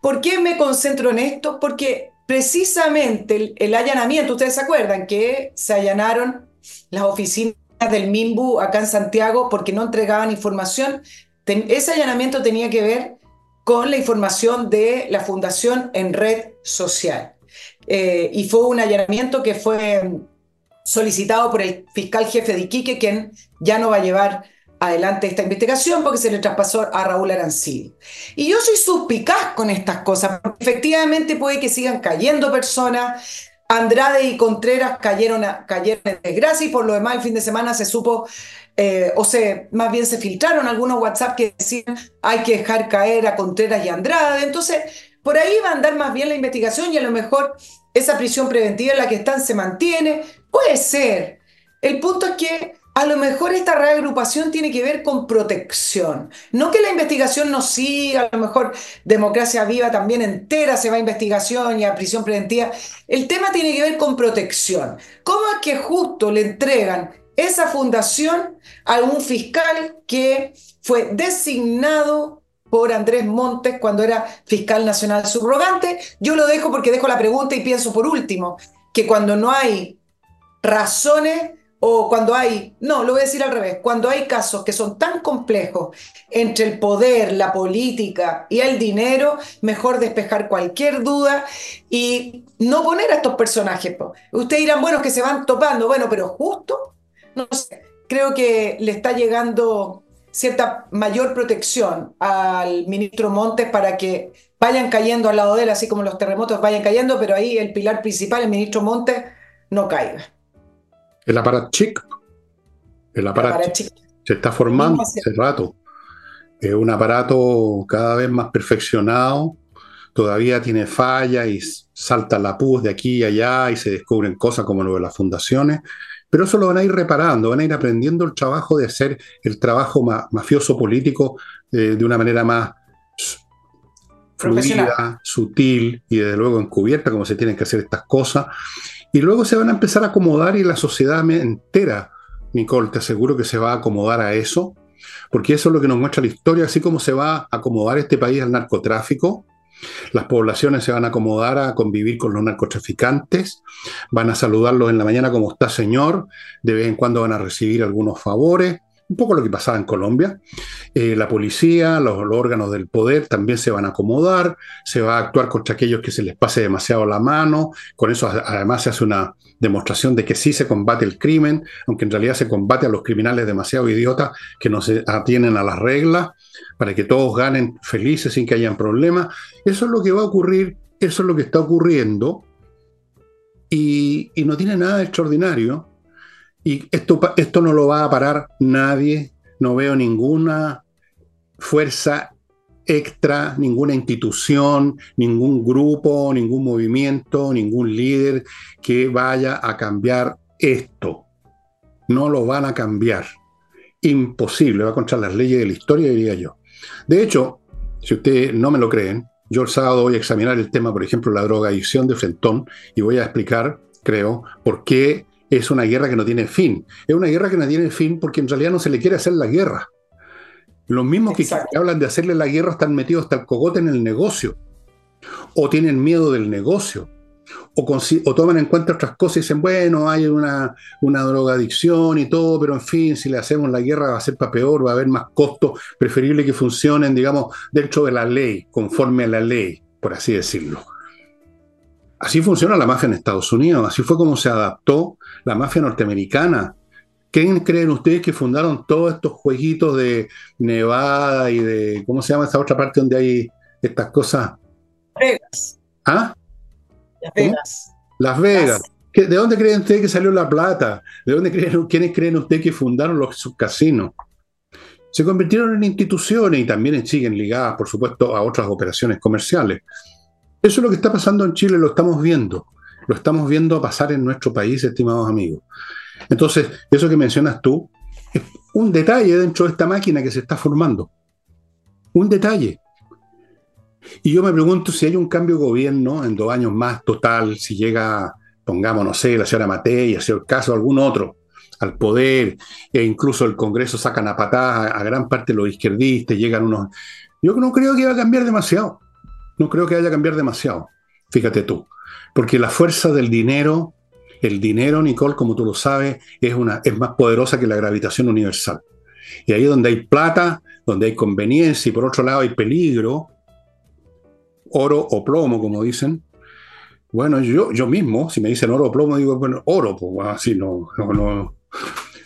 ¿Por qué me concentro en esto? Porque precisamente el, allanamiento, ustedes se acuerdan que se allanaron las oficinas del MIMBU acá en Santiago porque no entregaban información. ese allanamiento tenía que ver con la información de la fundación en red social. Eh, y fue un allanamiento que fue solicitado por el fiscal jefe de Iquique, quien ya no va a llevar adelante esta investigación porque se le traspasó a Raúl Arancibia. Y yo soy suspicaz con estas cosas, porque efectivamente puede que sigan cayendo personas. Andrade y Contreras cayeron, cayeron en desgracia y por lo demás el fin de semana se supo, eh, o sea, más bien se filtraron algunos WhatsApp que decían hay que dejar caer a Contreras y Andrade. Entonces, por ahí va a andar más bien la investigación y a lo mejor esa prisión preventiva en la que están se mantiene, Puede ser. El punto es que a lo mejor esta reagrupación tiene que ver con protección. No que la investigación no siga, a lo mejor democracia viva también entera se va a investigación y a prisión preventiva. El tema tiene que ver con protección. ¿Cómo es que justo le entregan esa fundación a un fiscal que fue designado por Andrés Montes cuando era fiscal nacional subrogante. Yo lo dejo porque dejo la pregunta y pienso por último, que cuando no hay razones o cuando hay, no, lo voy a decir al revés, cuando hay casos que son tan complejos entre el poder, la política y el dinero, mejor despejar cualquier duda y no poner a estos personajes. Ustedes dirán, bueno, que se van topando, bueno, pero justo, no sé, creo que le está llegando cierta mayor protección al ministro Montes para que vayan cayendo al lado de él, así como los terremotos vayan cayendo, pero ahí el pilar principal, el ministro Montes, no caiga. El aparato chic. El aparato se está formando hace rato. Es un aparato cada vez más perfeccionado, todavía tiene fallas y salta la pus de aquí y allá y se descubren cosas como lo de las fundaciones, pero eso lo van a ir reparando, van a ir aprendiendo el trabajo de hacer el trabajo mafioso político eh, de una manera más fluida, sutil y desde luego encubierta, como se tienen que hacer estas cosas. Y luego se van a empezar a acomodar y la sociedad entera, Nicole, te aseguro que se va a acomodar a eso, porque eso es lo que nos muestra la historia, así como se va a acomodar este país al narcotráfico. Las poblaciones se van a acomodar a convivir con los narcotraficantes, van a saludarlos en la mañana como está señor, de vez en cuando van a recibir algunos favores, un poco lo que pasaba en Colombia. Eh, la policía, los, órganos del poder también se van a acomodar, se va a actuar contra aquellos que se les pase demasiado la mano, con eso además se hace una demostración de que sí se combate el crimen, aunque en realidad se combate a los criminales demasiado idiotas que no se atienen a las reglas, para que todos ganen felices sin que hayan problemas. Eso es lo que va a ocurrir, eso es lo que está ocurriendo, y, y no tiene nada de extraordinario y esto, esto no lo va a parar nadie, no veo ninguna fuerza extra, ninguna institución, ningún grupo, ningún movimiento, ningún líder que vaya a cambiar esto. No lo van a cambiar. Imposible, va contra las leyes de la historia, diría yo. De hecho, si ustedes no me lo creen, yo el sábado voy a examinar el tema, por ejemplo, la drogadicción de Frentón y voy a explicar, creo, por qué es una guerra que no tiene fin. Es una guerra que no tiene fin porque en realidad no se le quiere hacer la guerra. Los mismos que, hablan de hacerle la guerra están metidos hasta el cogote en el negocio. O tienen miedo del negocio. O, toman en cuenta otras cosas y dicen, bueno, hay una, una drogadicción y todo, pero en fin, si le hacemos la guerra va a ser para peor, va a haber más costos, preferible que funcionen, digamos, dentro de la ley, conforme a la ley, por así decirlo. Así funciona la mafia en Estados Unidos, así fue como se adaptó la mafia norteamericana. ¿Quién creen ustedes que fundaron todos estos jueguitos de Nevada y de, ¿cómo se llama esa otra parte donde hay estas cosas? Vegas. ¿Ah? Las Vegas. Las Vegas. ¿De dónde creen ustedes que salió la plata? ¿De dónde creen, quiénes creen ustedes que fundaron los casinos? Se convirtieron en instituciones y también siguen ligadas, por supuesto, a otras operaciones comerciales. Eso es lo que está pasando en Chile, lo estamos viendo. Lo estamos viendo pasar en nuestro país, estimados amigos. Entonces, eso que mencionas tú es un detalle dentro de esta máquina que se está formando. Un detalle. Y yo me pregunto si hay un cambio de gobierno en dos años más total, si llega, pongamos, no sé, la señora Matei, a el caso algún otro, al poder, e incluso el Congreso sacan a patadas a, a gran parte de los izquierdistas, llegan unos... Yo no creo que va a cambiar demasiado no creo que haya cambiar demasiado, fíjate tú, porque la fuerza del dinero, el dinero, Nicole, como tú lo sabes, es, una, es más poderosa que la gravitación universal. Y ahí donde hay plata, donde hay conveniencia y por otro lado hay peligro, oro o plomo, como dicen. Bueno, yo, yo mismo, si me dicen oro o plomo, digo, bueno, oro, pues así no, no, no.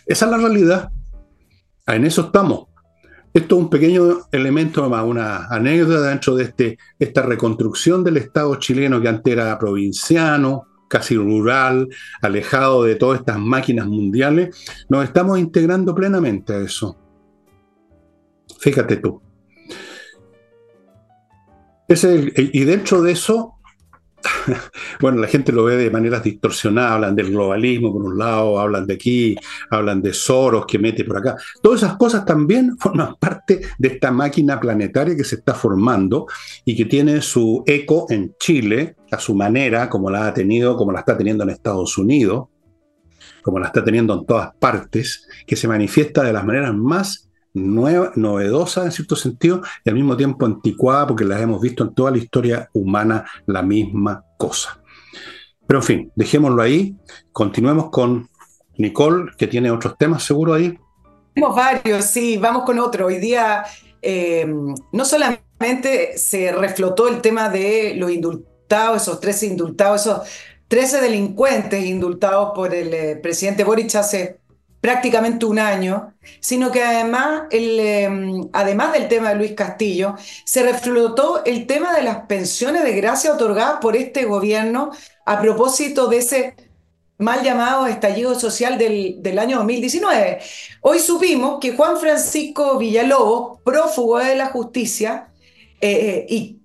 Esa es la realidad. En eso estamos. Esto es un pequeño elemento una anécdota dentro de este, esta reconstrucción del Estado chileno que antes era provinciano, casi rural, alejado de todas estas máquinas mundiales. Nos estamos integrando plenamente a eso. Fíjate tú. y dentro de eso bueno, la gente lo ve de maneras distorsionadas, hablan del globalismo por un lado, hablan de aquí, hablan de Soros que mete por acá. Todas esas cosas también forman parte de esta máquina planetaria que se está formando y que tiene su eco en Chile, a su manera, como la ha tenido, como la está teniendo en Estados Unidos, como la está teniendo en todas partes, que se manifiesta de las maneras más nueva, novedosas en cierto sentido y al mismo tiempo anticuadas porque las hemos visto en toda la historia humana la misma cosa. Pero en fin, dejémoslo ahí, continuemos con Nicole, que tiene otros temas seguro ahí. Tenemos varios, sí, vamos con otro. Hoy día eh, no solamente se reflotó el tema de los indultados, esos 13 indultados, esos 13 delincuentes indultados por el eh, presidente Boric hace prácticamente un año, sino que además, el, em, además del tema de Luis Castillo, se reflotó el tema de las pensiones de gracia otorgadas por este gobierno a propósito de ese mal llamado estallido social del, del año 2019. Hoy supimos que Juan Francisco Villalobos, prófugo de la justicia, eh, y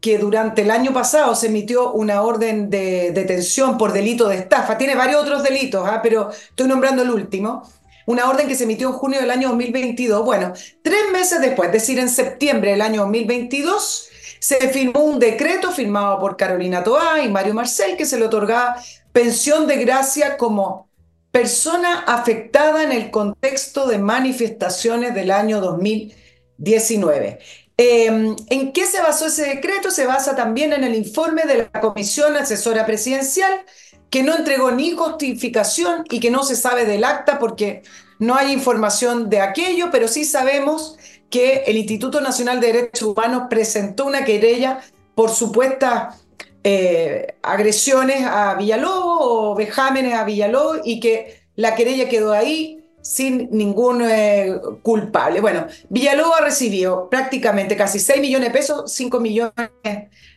que durante el año pasado se emitió una orden de detención por delito de estafa. Tiene varios otros delitos, ¿ah? pero estoy nombrando el último. Una orden que se emitió en junio del año 2022. Bueno, tres meses después, es decir, en septiembre del año 2022, se firmó un decreto firmado por Carolina Toá y Mario Marcel que se le otorgaba pensión de gracia como persona afectada en el contexto de manifestaciones del año 2019. Em, ¿En qué se basó ese decreto? Se basa también en el informe de la Comisión Asesora Presidencial, que no entregó ni justificación y que no se sabe del acta porque no hay información de aquello, pero sí sabemos que el Instituto Nacional de Derechos Humanos presentó una querella por supuestas eh, agresiones a Villalobos o vejámenes a Villalobos y que la querella quedó ahí sin ningún eh, culpable. Bueno, Villalobos ha recibido prácticamente casi 6 millones de pesos, 5 millones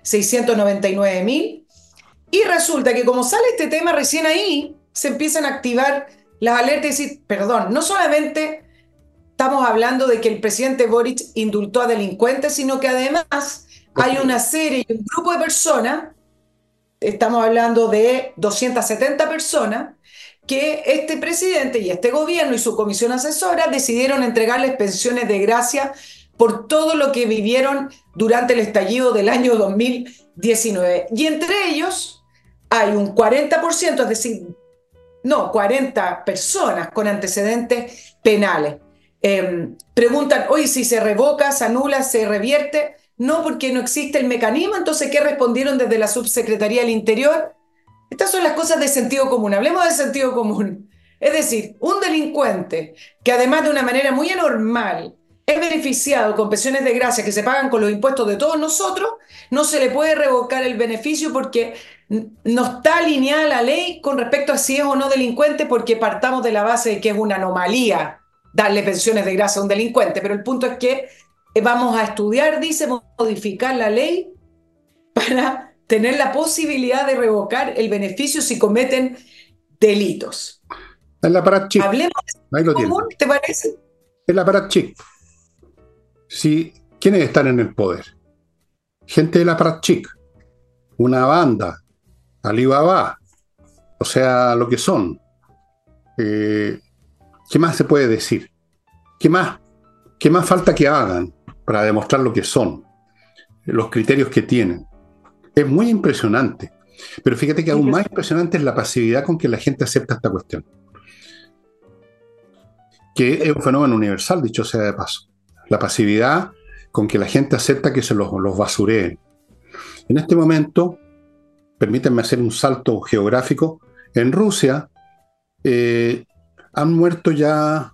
699 mil. Y resulta que como sale este tema recién ahí, se empiezan a activar las alertas y decir, perdón, no solamente estamos hablando de que el presidente Boric indultó a delincuentes, sino que además hay una serie y un grupo de personas, estamos hablando de 270 personas, que este presidente y este gobierno y su comisión asesora decidieron entregarles pensiones de gracia por todo lo que vivieron durante el estallido del año 2019. Y entre ellos hay un 40%, es decir, no, 40 personas con antecedentes penales. Em, preguntan, oye, si se revoca, se anula, se revierte. No, porque no existe el mecanismo. Entonces, ¿qué respondieron desde la Subsecretaría del Interior? Estas son las cosas de sentido común. Hablemos de sentido común. Es decir, un delincuente que además de una manera muy anormal es beneficiado con pensiones de gracia que se pagan con los impuestos de todos nosotros, no se le puede revocar el beneficio porque no está alineada la ley con respecto a si es o no delincuente porque partamos de la base de que es una anomalía darle pensiones de gracia a un delincuente. Pero el punto es que vamos a estudiar, dice, modificar la ley para tener la posibilidad de revocar el beneficio si cometen delitos. En la Parat Hablemos de común, ¿te parece? En la Parat Si, ¿Quiénes están en el poder? Gente de la Parat una banda, Alibaba, o sea, lo que son. Eh, ¿Qué más se puede decir? ¿Qué más, ¿Qué más falta que hagan para demostrar lo que son? Los criterios que tienen. Es muy impresionante. Pero fíjate que aún más impresionante es la pasividad con que la gente acepta esta cuestión. Que es un fenómeno universal, dicho sea de paso. La pasividad con que la gente acepta que se los, los basureen. En este momento, permítanme hacer un salto geográfico, en Rusia eh, han muerto ya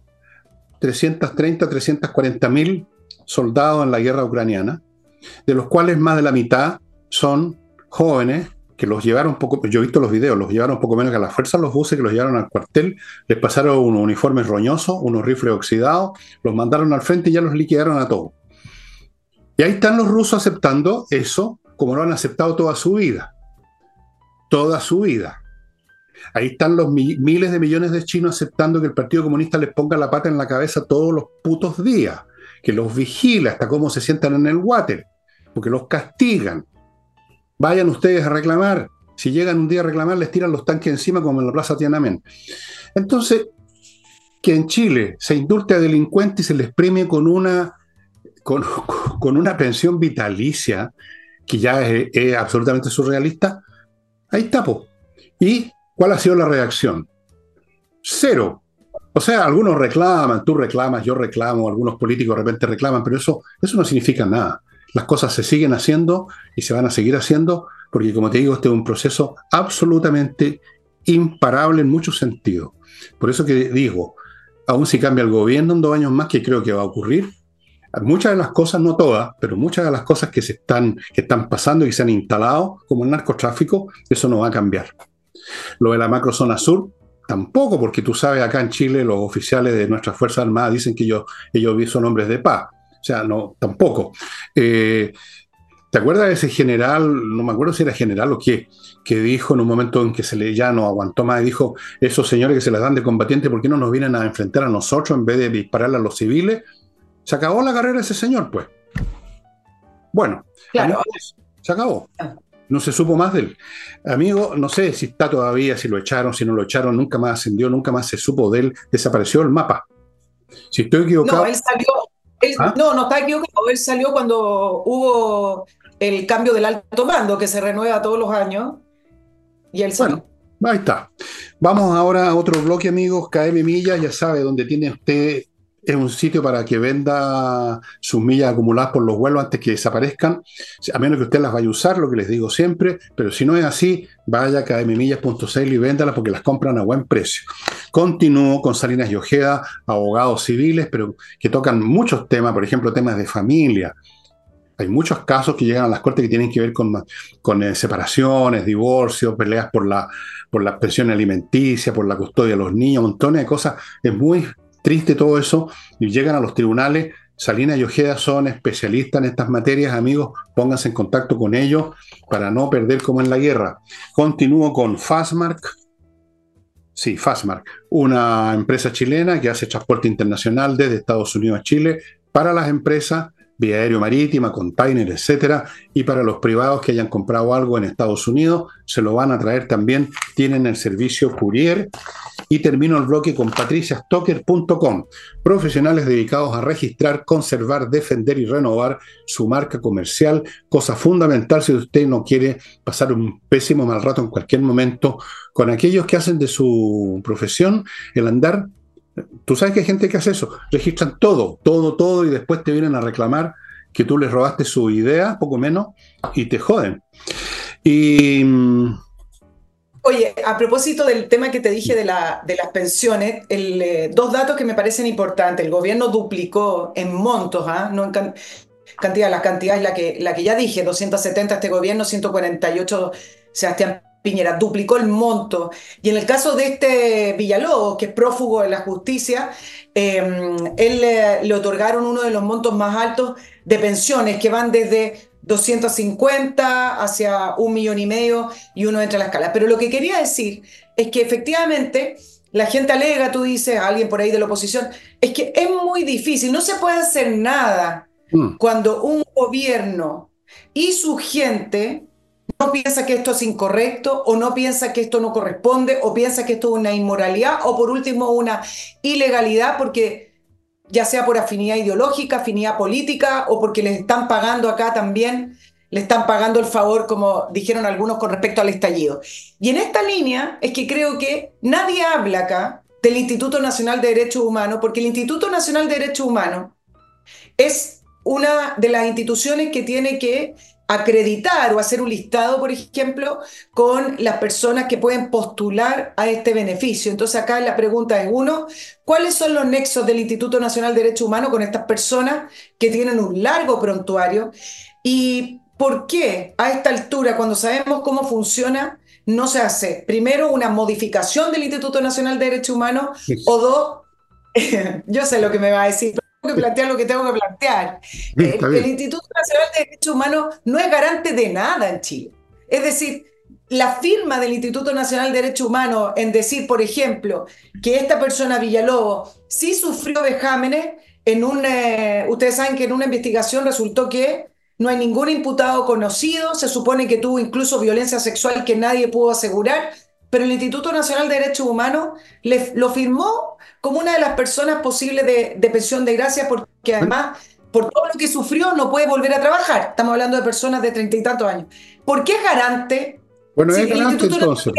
330, 340 mil soldados en la guerra ucraniana, de los cuales más de la mitad son jóvenes que los llevaron poco, yo he visto los videos, los llevaron poco menos que a la fuerza los buses, que los llevaron al cuartel, les pasaron unos uniformes roñosos, unos rifles oxidados, los mandaron al frente y ya los liquidaron a todos. Y ahí están los rusos aceptando eso como lo han aceptado toda su vida. Toda su vida. Ahí están los miles de millones de chinos aceptando que el Partido Comunista les ponga la pata en la cabeza todos los putos días, que los vigila hasta cómo se sientan en el water, porque los castigan, Vayan ustedes a reclamar. Si llegan un día a reclamar, les tiran los tanques encima como en la Plaza Tiananmen. Entonces, que en Chile se indulte a delincuentes y se les premie con una, con, una pensión vitalicia, que ya es, absolutamente surrealista, ahí está. ¿Y cuál ha sido la reacción? Cero. O sea, algunos reclaman, tú reclamas, yo reclamo, algunos políticos de repente reclaman, pero eso, eso no significa nada. Las cosas se siguen haciendo y se van a seguir haciendo porque, como te digo, este es un proceso absolutamente imparable en muchos sentidos. Por eso que digo, aún si cambia el gobierno en dos años más, que creo que va a ocurrir, muchas de las cosas, no todas, pero muchas de las cosas que se están, que están pasando y que se han instalado, como el narcotráfico, eso no va a cambiar. Lo de la macrozona sur, tampoco, porque tú sabes, acá en Chile los oficiales de nuestras Fuerzas Armadas dicen que ellos, ellos son hombres de paz. O sea, no, tampoco. Eh, ¿Te acuerdas de ese general, no me acuerdo si era general o qué, que dijo en un momento en que se le ya no aguantó más y dijo, esos señores que se les dan de combatiente, ¿por qué no nos vienen a enfrentar a nosotros en vez de dispararle a los civiles? Se acabó la carrera de ese señor, pues. Bueno, claro. se acabó. No se supo más de él. Amigo, no sé si está todavía, si lo echaron, si no lo echaron, nunca más ascendió, nunca más se supo de él, desapareció el mapa. Si estoy equivocado. No, él salió, ¿Ah? No, no está equivocado. Él salió cuando hubo el cambio del alto mando que se renueva todos los años. Y él Bueno, ahí está. Vamos ahora a otro bloque, amigos. KM Millas, ya sabe, donde tiene usted es un sitio para que venda sus millas acumuladas por los vuelos antes que desaparezcan, a menos que usted las vaya a usar, lo que les digo siempre, pero si no es así, vaya a kmmillas.cl y véndalas porque las compran a buen precio. Continúo con Salinas y Ojeda, abogados civiles, pero que tocan muchos temas, por ejemplo, temas de familia, hay muchos casos que llegan a las cortes que tienen que ver con, con eh, separaciones, divorcios, peleas por la, por la pensión alimenticia, por la custodia de los niños, montones de cosas. Es muy triste todo eso y llegan a los tribunales. Salina y Ojeda son especialistas en estas materias, amigos, pónganse en contacto con ellos para no perder como en la guerra. Continúo con Fastmark. Sí, Fastmark, una empresa chilena que hace transporte internacional desde Estados Unidos a Chile para las empresas vía aéreo marítima, container, etcétera, y para los privados que hayan comprado algo en Estados Unidos, se lo van a traer también, tienen el servicio courier. Y termino el bloque con patriciastocker.com, profesionales dedicados a registrar, conservar, defender y renovar su marca comercial, cosa fundamental si usted no quiere pasar un pésimo mal rato en cualquier momento con aquellos que hacen de su profesión el andar Tú sabes que hay gente que hace eso, registran todo, todo, todo y después te vienen a reclamar que tú les robaste su idea, poco menos, y te joden. Y... Mm, Oye, a propósito del tema que te dije de, la, de las pensiones, eh, dos datos que me parecen importantes. El gobierno duplicó en montos, ¿ah? no en cantidad, la cantidad es la que, la que ya dije, 270 este gobierno, 148 Sebastián Piñera, duplicó el monto. Y en el caso de este Villalobos, que es prófugo de la justicia, em, él le, otorgaron uno de los montos más altos de pensiones, que van desde 250 hacia un millón y medio y uno entra a la escala. Pero lo que quería decir es que efectivamente la gente alega, tú dices, a alguien por ahí de la oposición, es que es muy difícil, no se puede hacer nada mm. cuando un gobierno y su gente piensa que esto es incorrecto o no piensa que esto no corresponde o piensa que esto es una inmoralidad o por último una ilegalidad porque ya sea por afinidad ideológica, afinidad política o porque les están pagando acá también, le están pagando el favor, como dijeron algunos, con respecto al estallido. Y en esta línea es que creo que nadie habla acá del Instituto Nacional de Derechos Humanos, porque el Instituto Nacional de Derechos Humanos es una de las instituciones que tiene que acreditar o hacer un listado, por ejemplo, con las personas que pueden postular a este beneficio. Entonces acá la pregunta es, uno, ¿cuáles son los nexos del Instituto Nacional de Derecho Humano con estas personas que tienen un largo prontuario? ¿Y por qué a esta altura, cuando sabemos cómo funciona, no se hace, primero, una modificación del Instituto Nacional de Derecho Humano o dos, yo sé lo que me va a decir, que plantear lo que tengo que plantear. el, Instituto Nacional de Derechos Humanos no es garante de nada en Chile. Es decir, la firma del Instituto Nacional de Derechos Humanos en decir, por ejemplo, que esta persona Villalobos sí sufrió vejámenes, en un, eh, ustedes saben que en una investigación resultó que no hay ningún imputado conocido, se supone que tuvo incluso violencia sexual que nadie pudo asegurar, pero el Instituto Nacional de Derechos Humanos le, lo firmó como una de las personas posibles de, pensión de gracia, porque además, por todo lo que sufrió, no puede volver a trabajar. Estamos hablando de personas de treinta y tantos años. ¿Por qué es garante? Bueno, es garante entonces.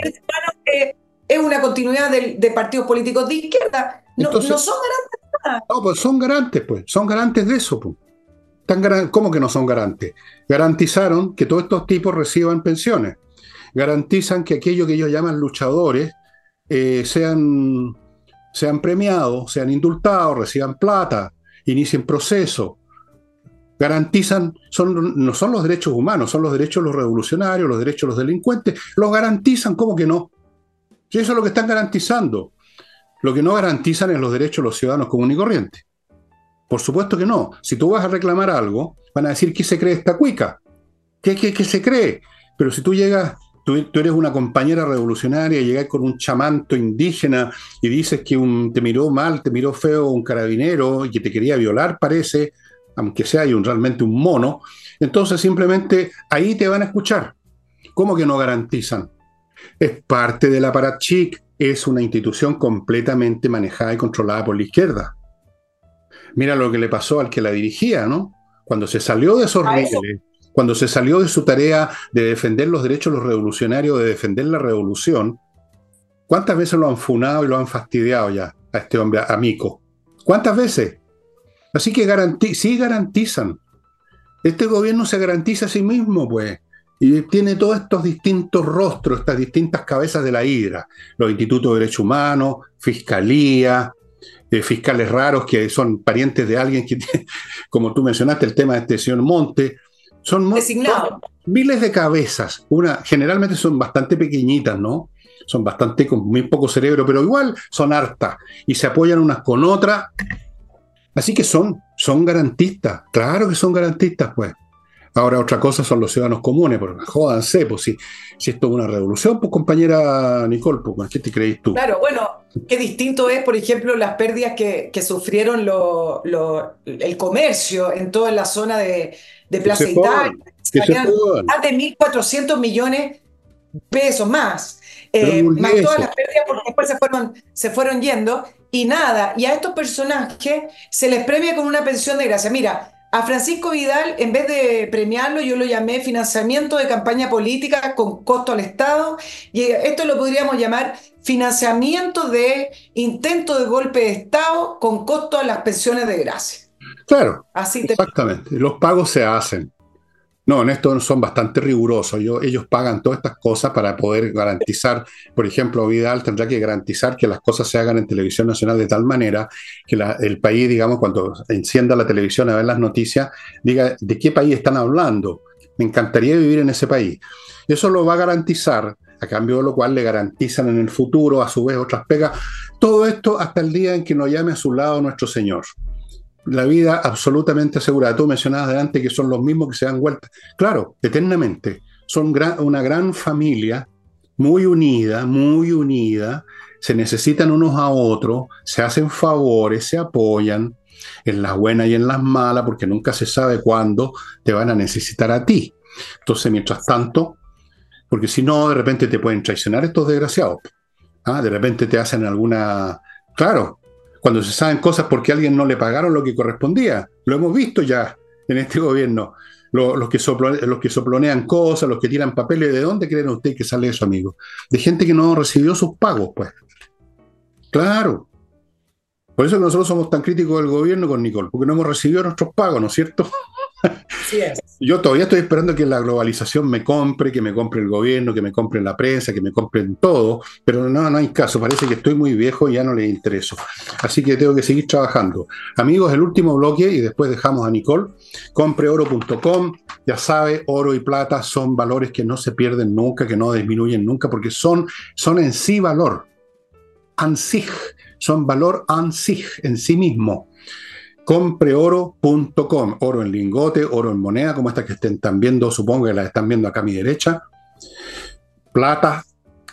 Es una continuidad de, partidos políticos de izquierda. no, son garantes. No, pues son garantes, pues, son garantes de eso. Pues. ¿Cómo que no son garantes? Garantizaron que todos estos tipos reciban pensiones. Garantizan que aquellos que ellos llaman luchadores eh, sean, sean premiados, sean indultados, reciban plata, inicien proceso. Garantizan, son, no son los derechos humanos, son los derechos de los revolucionarios, los derechos de los delincuentes. Los garantizan, ¿cómo que no? Y eso es lo que están garantizando. Lo que no garantizan es los derechos de los ciudadanos comunes y corrientes. Por supuesto que no. Si tú vas a reclamar algo, van a decir, ¿qué se cree esta cuica? ¿Qué, qué, se cree? Pero si tú llegas, tú, eres una compañera revolucionaria llegas con un chamanto indígena y dices que un, te miró mal, te miró feo un carabinero y que te quería violar, parece, aunque sea un, realmente un mono, entonces simplemente ahí te van a escuchar. ¿Cómo que no garantizan? Es parte del aparatchik, es una institución completamente manejada y controlada por la izquierda. Mira lo que le pasó al que la dirigía, ¿no? Cuando se salió de esos rieles, cuando se salió de su tarea de defender los derechos de los revolucionarios, de defender la revolución, ¿cuántas veces lo han funado y lo han fastidiado ya a este hombre, a Mico? ¿Cuántas veces? Así que sí garantizan. Este gobierno se garantiza a sí mismo, pues. Y tiene todos estos distintos rostros, estas distintas cabezas de la hidra. Los institutos de derechos humanos, fiscalía, de fiscales raros que son parientes de alguien que, como tú mencionaste, el tema de este señor Monte, son, miles de cabezas. Una, generalmente son bastante pequeñitas, ¿no? Son bastante con muy poco cerebro, pero igual son hartas y se apoyan unas con otras. Así que son, son garantistas, claro que son garantistas, pues. Ahora otra cosa son los ciudadanos comunes, porque jódanse, pues si, si esto es una revolución, pues compañera Nicole, pues, ¿qué te crees tú? Claro, bueno, qué distinto es, por ejemplo, las pérdidas que, sufrieron el comercio en toda la zona de, de Plaza Italia. Más de 1.400 millones de pesos más. Eh, más todas las pérdidas porque después se fueron, se fueron yendo y nada, y a estos personajes se les premia con una pensión de gracia. Mira, a Francisco Vidal, en vez de premiarlo, yo lo llamé financiamiento de campaña política con costo al Estado. Y esto lo podríamos llamar financiamiento de intento de golpe de Estado con costo a las pensiones de gracia. Claro. Así exactamente. Los pagos se hacen. No, en esto son bastante rigurosos. ellos pagan todas estas cosas para poder garantizar, por ejemplo, Vidal tendrá que garantizar que las cosas se hagan en televisión nacional de tal manera que el país, digamos, cuando encienda la televisión a ver las noticias, diga de qué país están hablando. Me encantaría vivir en ese país. Eso lo va a garantizar, a cambio de lo cual le garantizan en el futuro, a su vez, otras pegas. Todo esto hasta el día en que nos llame a su lado nuestro Señor la vida absolutamente asegurada. Tú mencionabas delante que son los mismos que se dan vuelta. Claro, eternamente. Son una gran familia, muy unida, muy unida. Se necesitan unos a otros, se hacen favores, se apoyan en las buenas y en las malas, porque nunca se sabe cuándo te van a necesitar a ti. Entonces, mientras tanto, porque si no, de repente te pueden traicionar estos desgraciados. ¿Ah? De repente te hacen alguna... Claro, cuando se saben cosas porque a alguien no le pagaron lo que correspondía. Lo hemos visto ya en este gobierno. Los, que, los que soplonean cosas, los que tiran papeles, ¿de dónde creen ustedes que sale eso, amigo? De gente que no recibió sus pagos, pues. Claro. Por eso nosotros somos tan críticos del gobierno con Nicole, porque no hemos recibido nuestros pagos, ¿no es cierto? Yo todavía estoy esperando que la globalización me compre, que me compre el gobierno, que me compre la prensa, que me compren todo, pero no, no hay caso, parece que estoy muy viejo y ya no le intereso. Así que tengo que seguir trabajando. Amigos, el último bloque y después dejamos a Nicole. Compreoro.com, ya sabe, oro y plata son valores que no se pierden nunca, que no disminuyen nunca, porque son, son en sí valor. An son valor an en sí mismo compreoro.com, oro en lingote, oro en moneda, como estas que estén viendo, supongo que las están viendo acá a mi derecha. Plata,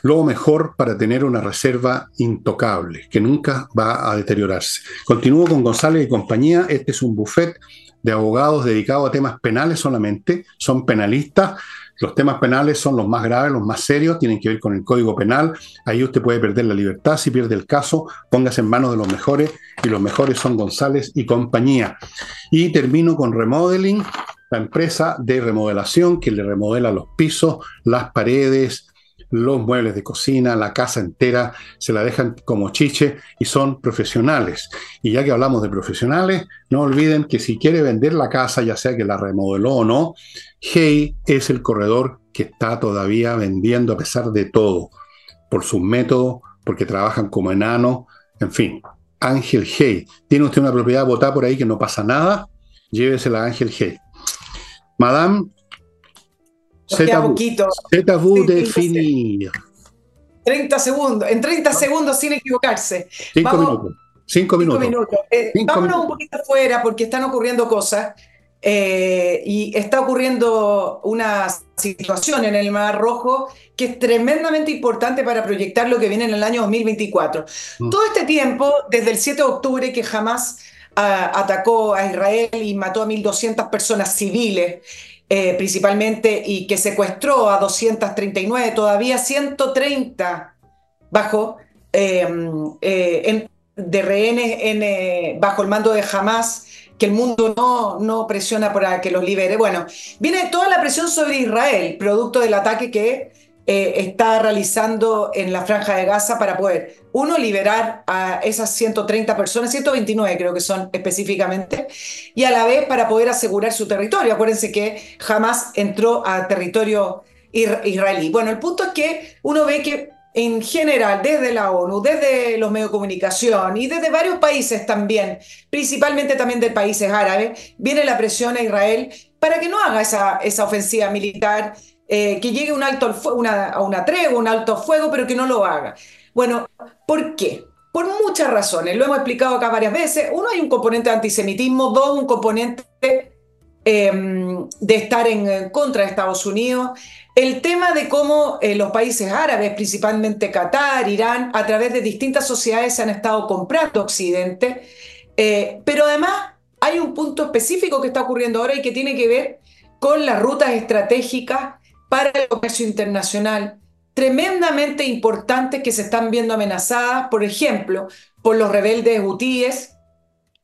lo mejor para tener una reserva intocable, que nunca va a deteriorarse. Continúo con González y compañía. Este es un buffet de abogados dedicado a temas penales solamente. Son penalistas los temas penales son los más graves, los más serios, tienen que ver con el Código Penal. Ahí usted puede perder la libertad si pierde el caso. Póngase en manos de los mejores y los mejores son González y compañía. Y termino con Remodeling, la empresa de remodelación que le remodela los pisos, las paredes, los muebles de cocina, la casa entera, se la dejan como chiche y son profesionales. Y ya que hablamos de profesionales, no olviden que si quiere vender la casa, ya sea que la remodeló o no, Hey es el corredor que está todavía vendiendo a pesar de todo, por sus métodos, porque trabajan como enanos, en fin. Ángel Hey. Tiene usted una propiedad botada por ahí que no pasa nada, llévesela a Ángel Hey. Madame, ZW definir. 30 segundos, en 30 segundos sin equivocarse. 5 minutos. 5 minutos. Eh, vámonos un poquito afuera porque están ocurriendo cosas. Eh, y está ocurriendo una situación en el Mar Rojo que es tremendamente importante para proyectar lo que viene en el año 2024. Mm. Todo este tiempo, desde el 7 de octubre, que jamás ah, atacó a Israel y mató a 1.200 personas civiles, eh, principalmente, y que secuestró a 239, todavía 130 bajo em, eh, de rehenes en, bajo el mando de Hamas que el mundo no, no presiona para que los libere. Bueno, viene toda la presión sobre Israel, producto del ataque que eh, está realizando en la franja de Gaza para poder, uno, liberar a esas 130 personas, 129 creo que son específicamente, y a la vez para poder asegurar su territorio. Acuérdense que jamás entró a territorio israelí. Bueno, el punto es que uno ve que en general, desde la ONU, desde los medios de comunicación y desde varios países también, principalmente también de países árabes, viene la presión a Israel para que no haga esa, esa ofensiva militar, eh, que llegue un alto, una, a una tregua, un alto fuego, pero que no lo haga. Bueno, ¿por qué? Por muchas razones, lo hemos explicado acá varias veces. Uno, hay un componente de antisemitismo, dos, un componente em, de estar en contra de Estados Unidos. El tema de cómo eh, los países árabes, principalmente Qatar, Irán, a través de distintas sociedades se han estado comprando Occidente, eh, pero además hay un punto específico que está ocurriendo ahora y que tiene que ver con las rutas estratégicas para el comercio internacional, tremendamente importantes que se están viendo amenazadas, por ejemplo, por los rebeldes hutíes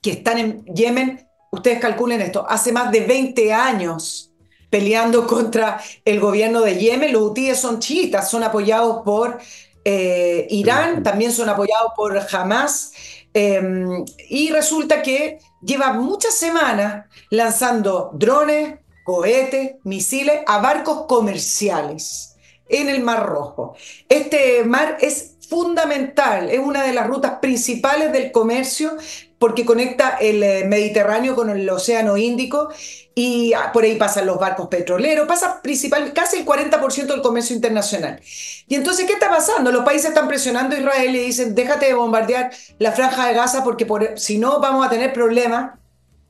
que están en Yemen. Ustedes calculen esto, hace más de 20 años peleando contra el gobierno de Yemen. Los hutíes son chiitas, son apoyados por eh, Irán, también son apoyados por Hamas. Em, y resulta que lleva muchas semanas lanzando drones, cohetes, misiles a barcos comerciales en el Mar Rojo. Este mar es fundamental, es una de las rutas principales del comercio porque conecta el eh, Mediterráneo con el Océano Índico y ah, por ahí pasan los barcos petroleros, pasa principal, casi el 40% del comercio internacional. Y entonces, ¿qué está pasando? Los países están presionando a Israel y dicen, déjate de bombardear la franja de Gaza porque si no vamos a tener problemas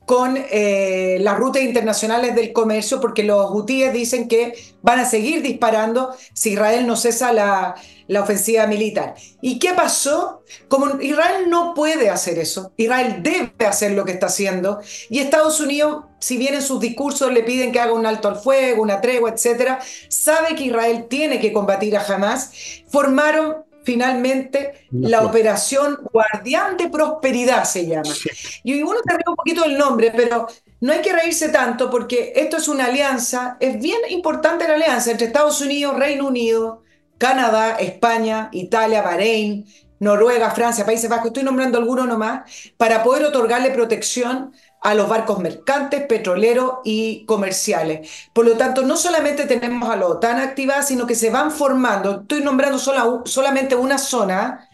con eh, las rutas internacionales del comercio, porque los hutíes dicen que van a seguir disparando si Israel no cesa la, la, ofensiva militar. ¿Y qué pasó? Como Israel no puede hacer eso, Israel debe hacer lo que está haciendo, y Estados Unidos, si bien en sus discursos le piden que haga un alto al fuego, una tregua, etc., sabe que Israel tiene que combatir a Hamas, formaron finalmente la operación Guardián de Prosperidad se llama. Y uno te un poquito del nombre, pero no hay que reírse tanto porque esto es una alianza, es bien importante la alianza entre Estados Unidos, Reino Unido, Canadá, España, Italia, Bahrein, Noruega, Francia, Países Bajos, estoy nombrando algunos nomás, para poder otorgarle protección a los barcos mercantes, petroleros y comerciales. Por lo tanto, no solamente tenemos a la OTAN activada, sino que se van formando, estoy nombrando solamente una zona,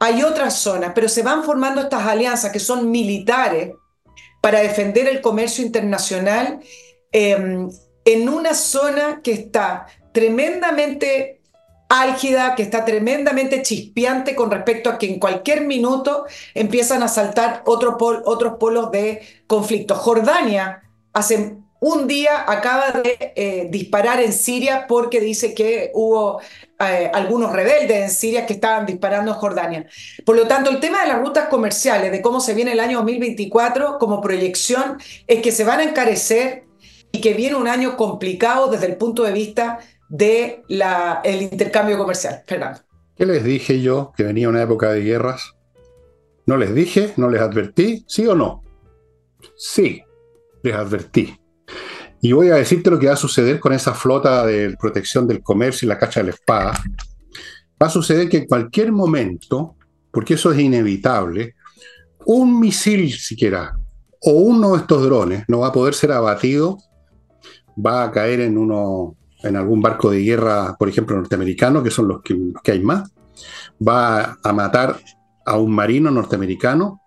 hay otras zonas, pero se van formando estas alianzas que son militares para defender el comercio internacional em, en una zona que está tremendamente álgida, que está tremendamente chispeante con respecto a que en cualquier minuto empiezan a saltar otros polos de conflicto. Jordania hace un día acaba de eh, disparar en Siria porque dice que hubo eh, algunos rebeldes en Siria que estaban disparando en Jordania. Por lo tanto, el tema de las rutas comerciales, de cómo se viene el año 2024 como proyección, es que se van a encarecer y que viene un año complicado desde el punto de vista del el intercambio comercial. Fernando. ¿Qué les dije yo que venía una época de guerras? ¿No les dije? ¿No les advertí? ¿Sí o no? Sí, les advertí. Y voy a decirte lo que va a suceder con esa flota de protección del comercio y la cacha de la espada. Va a suceder que en cualquier momento, porque eso es inevitable, un misil siquiera o uno de estos drones no va a poder ser abatido, va a caer en uno en algún barco de guerra, por ejemplo, norteamericano, que son los que, los que hay más, va a matar a un marino norteamericano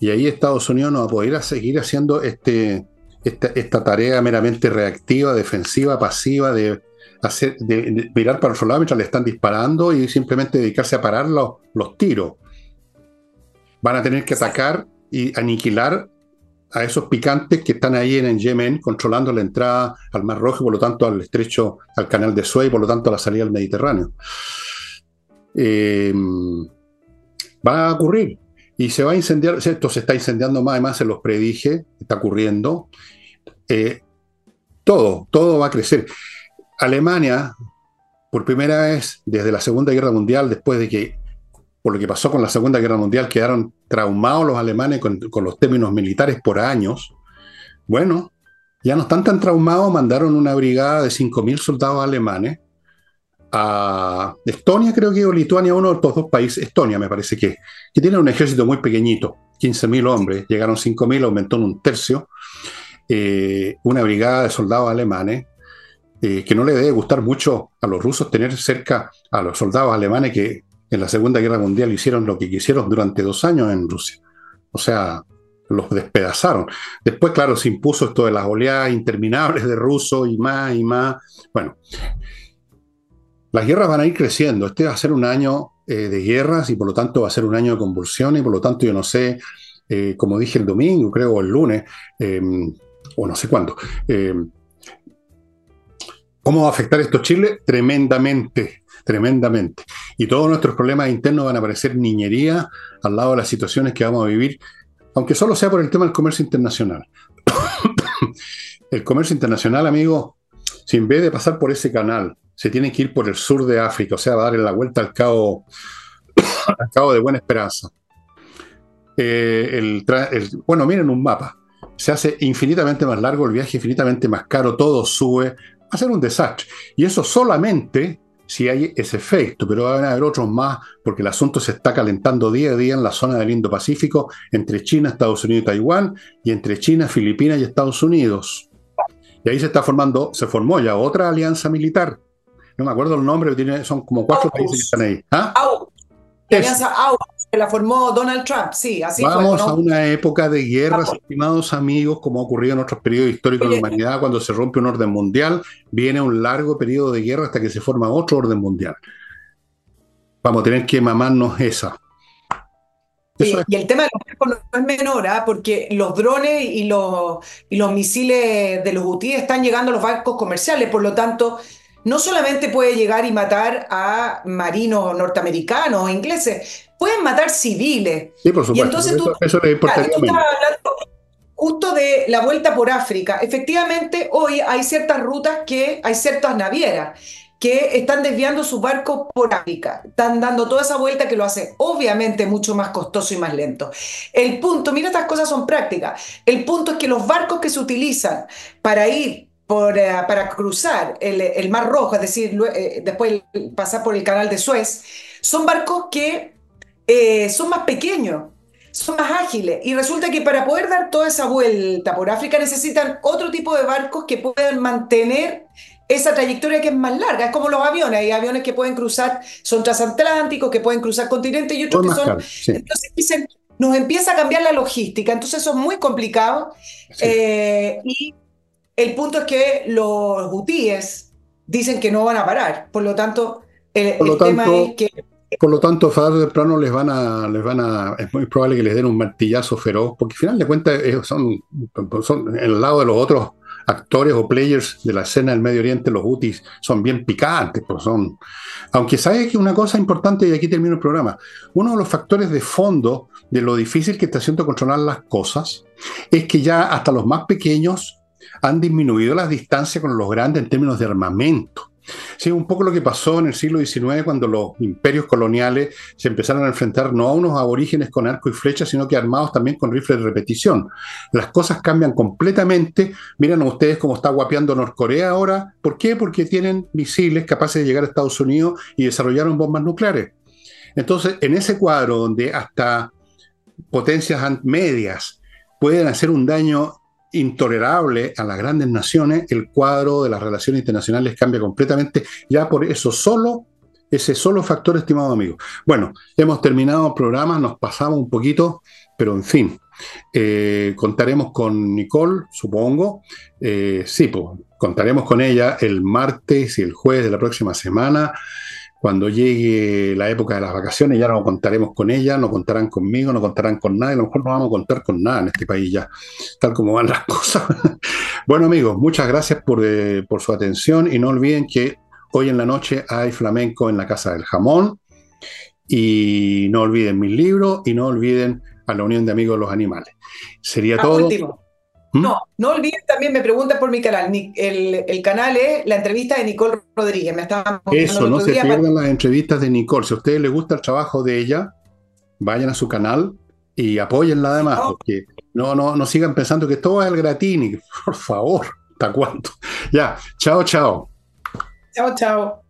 y ahí Estados Unidos no va a poder seguir haciendo este, esta, tarea meramente reactiva, defensiva, pasiva, de, hacer, de, mirar para otro lado mientras le están disparando y simplemente dedicarse a parar los, los tiros. Van a tener que atacar y aniquilar a esos picantes que están ahí en Yemen, controlando la entrada al Mar Rojo y por lo tanto al estrecho, al canal de Suez y por lo tanto a la salida al Mediterráneo. Eh, va a ocurrir. Y se va a incendiar, esto se está incendiando más, además se los predije, está ocurriendo. Eh, todo, todo va a crecer. Alemania, por primera vez desde la Segunda Guerra Mundial, después de que, por lo que pasó con la Segunda Guerra Mundial, quedaron traumados los alemanes con, los términos militares por años, bueno, ya no están tan traumados, mandaron una brigada de 5.000 soldados alemanes a Estonia, creo que, o Lituania, uno de estos dos países, Estonia me parece que, que tiene un ejército muy pequeñito, 15.000 hombres, llegaron 5.000, aumentó en un tercio, eh, una brigada de soldados alemanes, eh, que no le debe gustar mucho a los rusos tener cerca a los soldados alemanes que en la Segunda Guerra Mundial hicieron lo que quisieron durante dos años en Rusia. O sea, los despedazaron. Después, claro, se impuso esto de las oleadas interminables de rusos y más y más. Bueno, las guerras van a ir creciendo. Este va a ser un año eh, de guerras y por lo tanto va a ser un año de convulsiones y por lo tanto yo no sé, eh, como dije el domingo, creo, o el lunes, em, o no sé cuándo. Em, ¿Cómo va a afectar esto Chile? Tremendamente, tremendamente. Y todos nuestros problemas internos van a parecer niñería al lado de las situaciones que vamos a vivir, aunque solo sea por el tema del comercio internacional. el comercio internacional, amigo, si en vez de pasar por ese canal, se tiene que ir por el sur de África, o sea, va a darle la vuelta al cabo, al cabo de Buena Esperanza. Eh, bueno, miren un mapa. Se hace infinitamente más largo el viaje, infinitamente más caro, todo sube, va a ser un desastre. Y eso solamente si hay ese efecto, pero van a haber otros más, porque el asunto se está calentando día a día en la zona del Indo-Pacífico, entre China, Estados Unidos y Taiwán, y entre China, Filipinas y Estados Unidos. Y ahí se está formando, se formó ya otra alianza militar no me acuerdo el nombre, tiene, son como cuatro países que están ahí. ¿Ah? La alianza que la formó Donald Trump, sí, así Vamos a una época de guerras, estimados amigos, como ha ocurrido en otros periodos históricos de la humanidad, cuando se rompe un orden mundial, viene un largo periodo de guerra hasta que se forma otro orden mundial. Vamos a tener que mamarnos esa. y el tema de los barcos no es menor, ¿ah? porque los drones y los, y los misiles de los hutíes están llegando a los barcos comerciales, por lo tanto, no solamente puede llegar y matar a marinos norteamericanos o ingleses, pueden matar civiles. Sí, por supuesto. Y entonces tú, eso le hablando justo de la vuelta por África. Efectivamente, hoy hay ciertas rutas que hay ciertas navieras que están desviando su barco por África, están dando toda esa vuelta que lo hace obviamente mucho más costoso y más lento. El punto, mira, estas cosas son prácticas, el punto es que los barcos que se utilizan para ir eh, para cruzar el, Mar Rojo, es decir, eh, después pasar por el canal de Suez, son barcos que eh, son más pequeños, son más ágiles. Y resulta que para poder dar toda esa vuelta por África necesitan otro tipo de barcos que puedan mantener esa trayectoria que es más larga. Es como los aviones. Hay aviones que pueden cruzar, son transatlánticos, que pueden cruzar continentes y otros que son... Entonces dicen, nos empieza a cambiar la logística. Entonces eso es muy complicado. y el punto es que los hutíes dicen que no van a parar. Por lo tanto, el, tema es que por lo tanto, tarde o temprano les van a, les van a, es muy probable que les den un martillazo feroz, porque al final de cuentas eh, son, en el lado de los otros actores o players de la escena del Medio Oriente, los hutis son bien picantes, pues son. Aunque sabes que una cosa importante, y aquí termino el programa, uno de los factores de fondo de lo difícil que está haciendo controlar las cosas es que ya hasta los más pequeños han disminuido las distancias con los grandes en términos de armamento. Sí, un poco lo que pasó en el siglo XIX cuando los imperios coloniales se empezaron a enfrentar no a unos aborígenes con arco y flecha, sino que armados también con rifles de repetición. Las cosas cambian completamente. Miren ustedes cómo está guapeando Norcorea ahora. ¿Por qué? Porque tienen misiles capaces de llegar a Estados Unidos y desarrollaron bombas nucleares. Entonces, en ese cuadro donde hasta potencias medias pueden hacer un daño intolerable a las grandes naciones, el cuadro de las relaciones internacionales cambia completamente, ya por eso solo, ese solo factor, estimado amigo. Bueno, hemos terminado el programa, nos pasamos un poquito, pero en fin, eh, contaremos con Nicole, supongo. Eh, sí, pues, contaremos con ella el martes y el jueves de la próxima semana cuando llegue la época de las vacaciones ya no contaremos con ella, no contarán conmigo, no contarán con nadie, a lo mejor no vamos a contar con nada en este país ya, tal como van las cosas. bueno amigos, muchas gracias por, eh, por su atención y no olviden que hoy en la noche hay flamenco en la Casa del Jamón y no olviden mis libros y no olviden a la Unión de Amigos de los Animales. Sería ah, todo. ¿Mm? No, no olviden también, me preguntan por mi canal. El, canal es la entrevista de Nicole Rodríguez. Me Eso, no se pierdan las entrevistas de Nicole. Si a ustedes les gusta el trabajo de ella, vayan a su canal y apóyenla además, porque no, no, no sigan pensando que todo es el gratini. Por favor, ¿hasta cuánto? Ya, chao, chao. Chao, chao.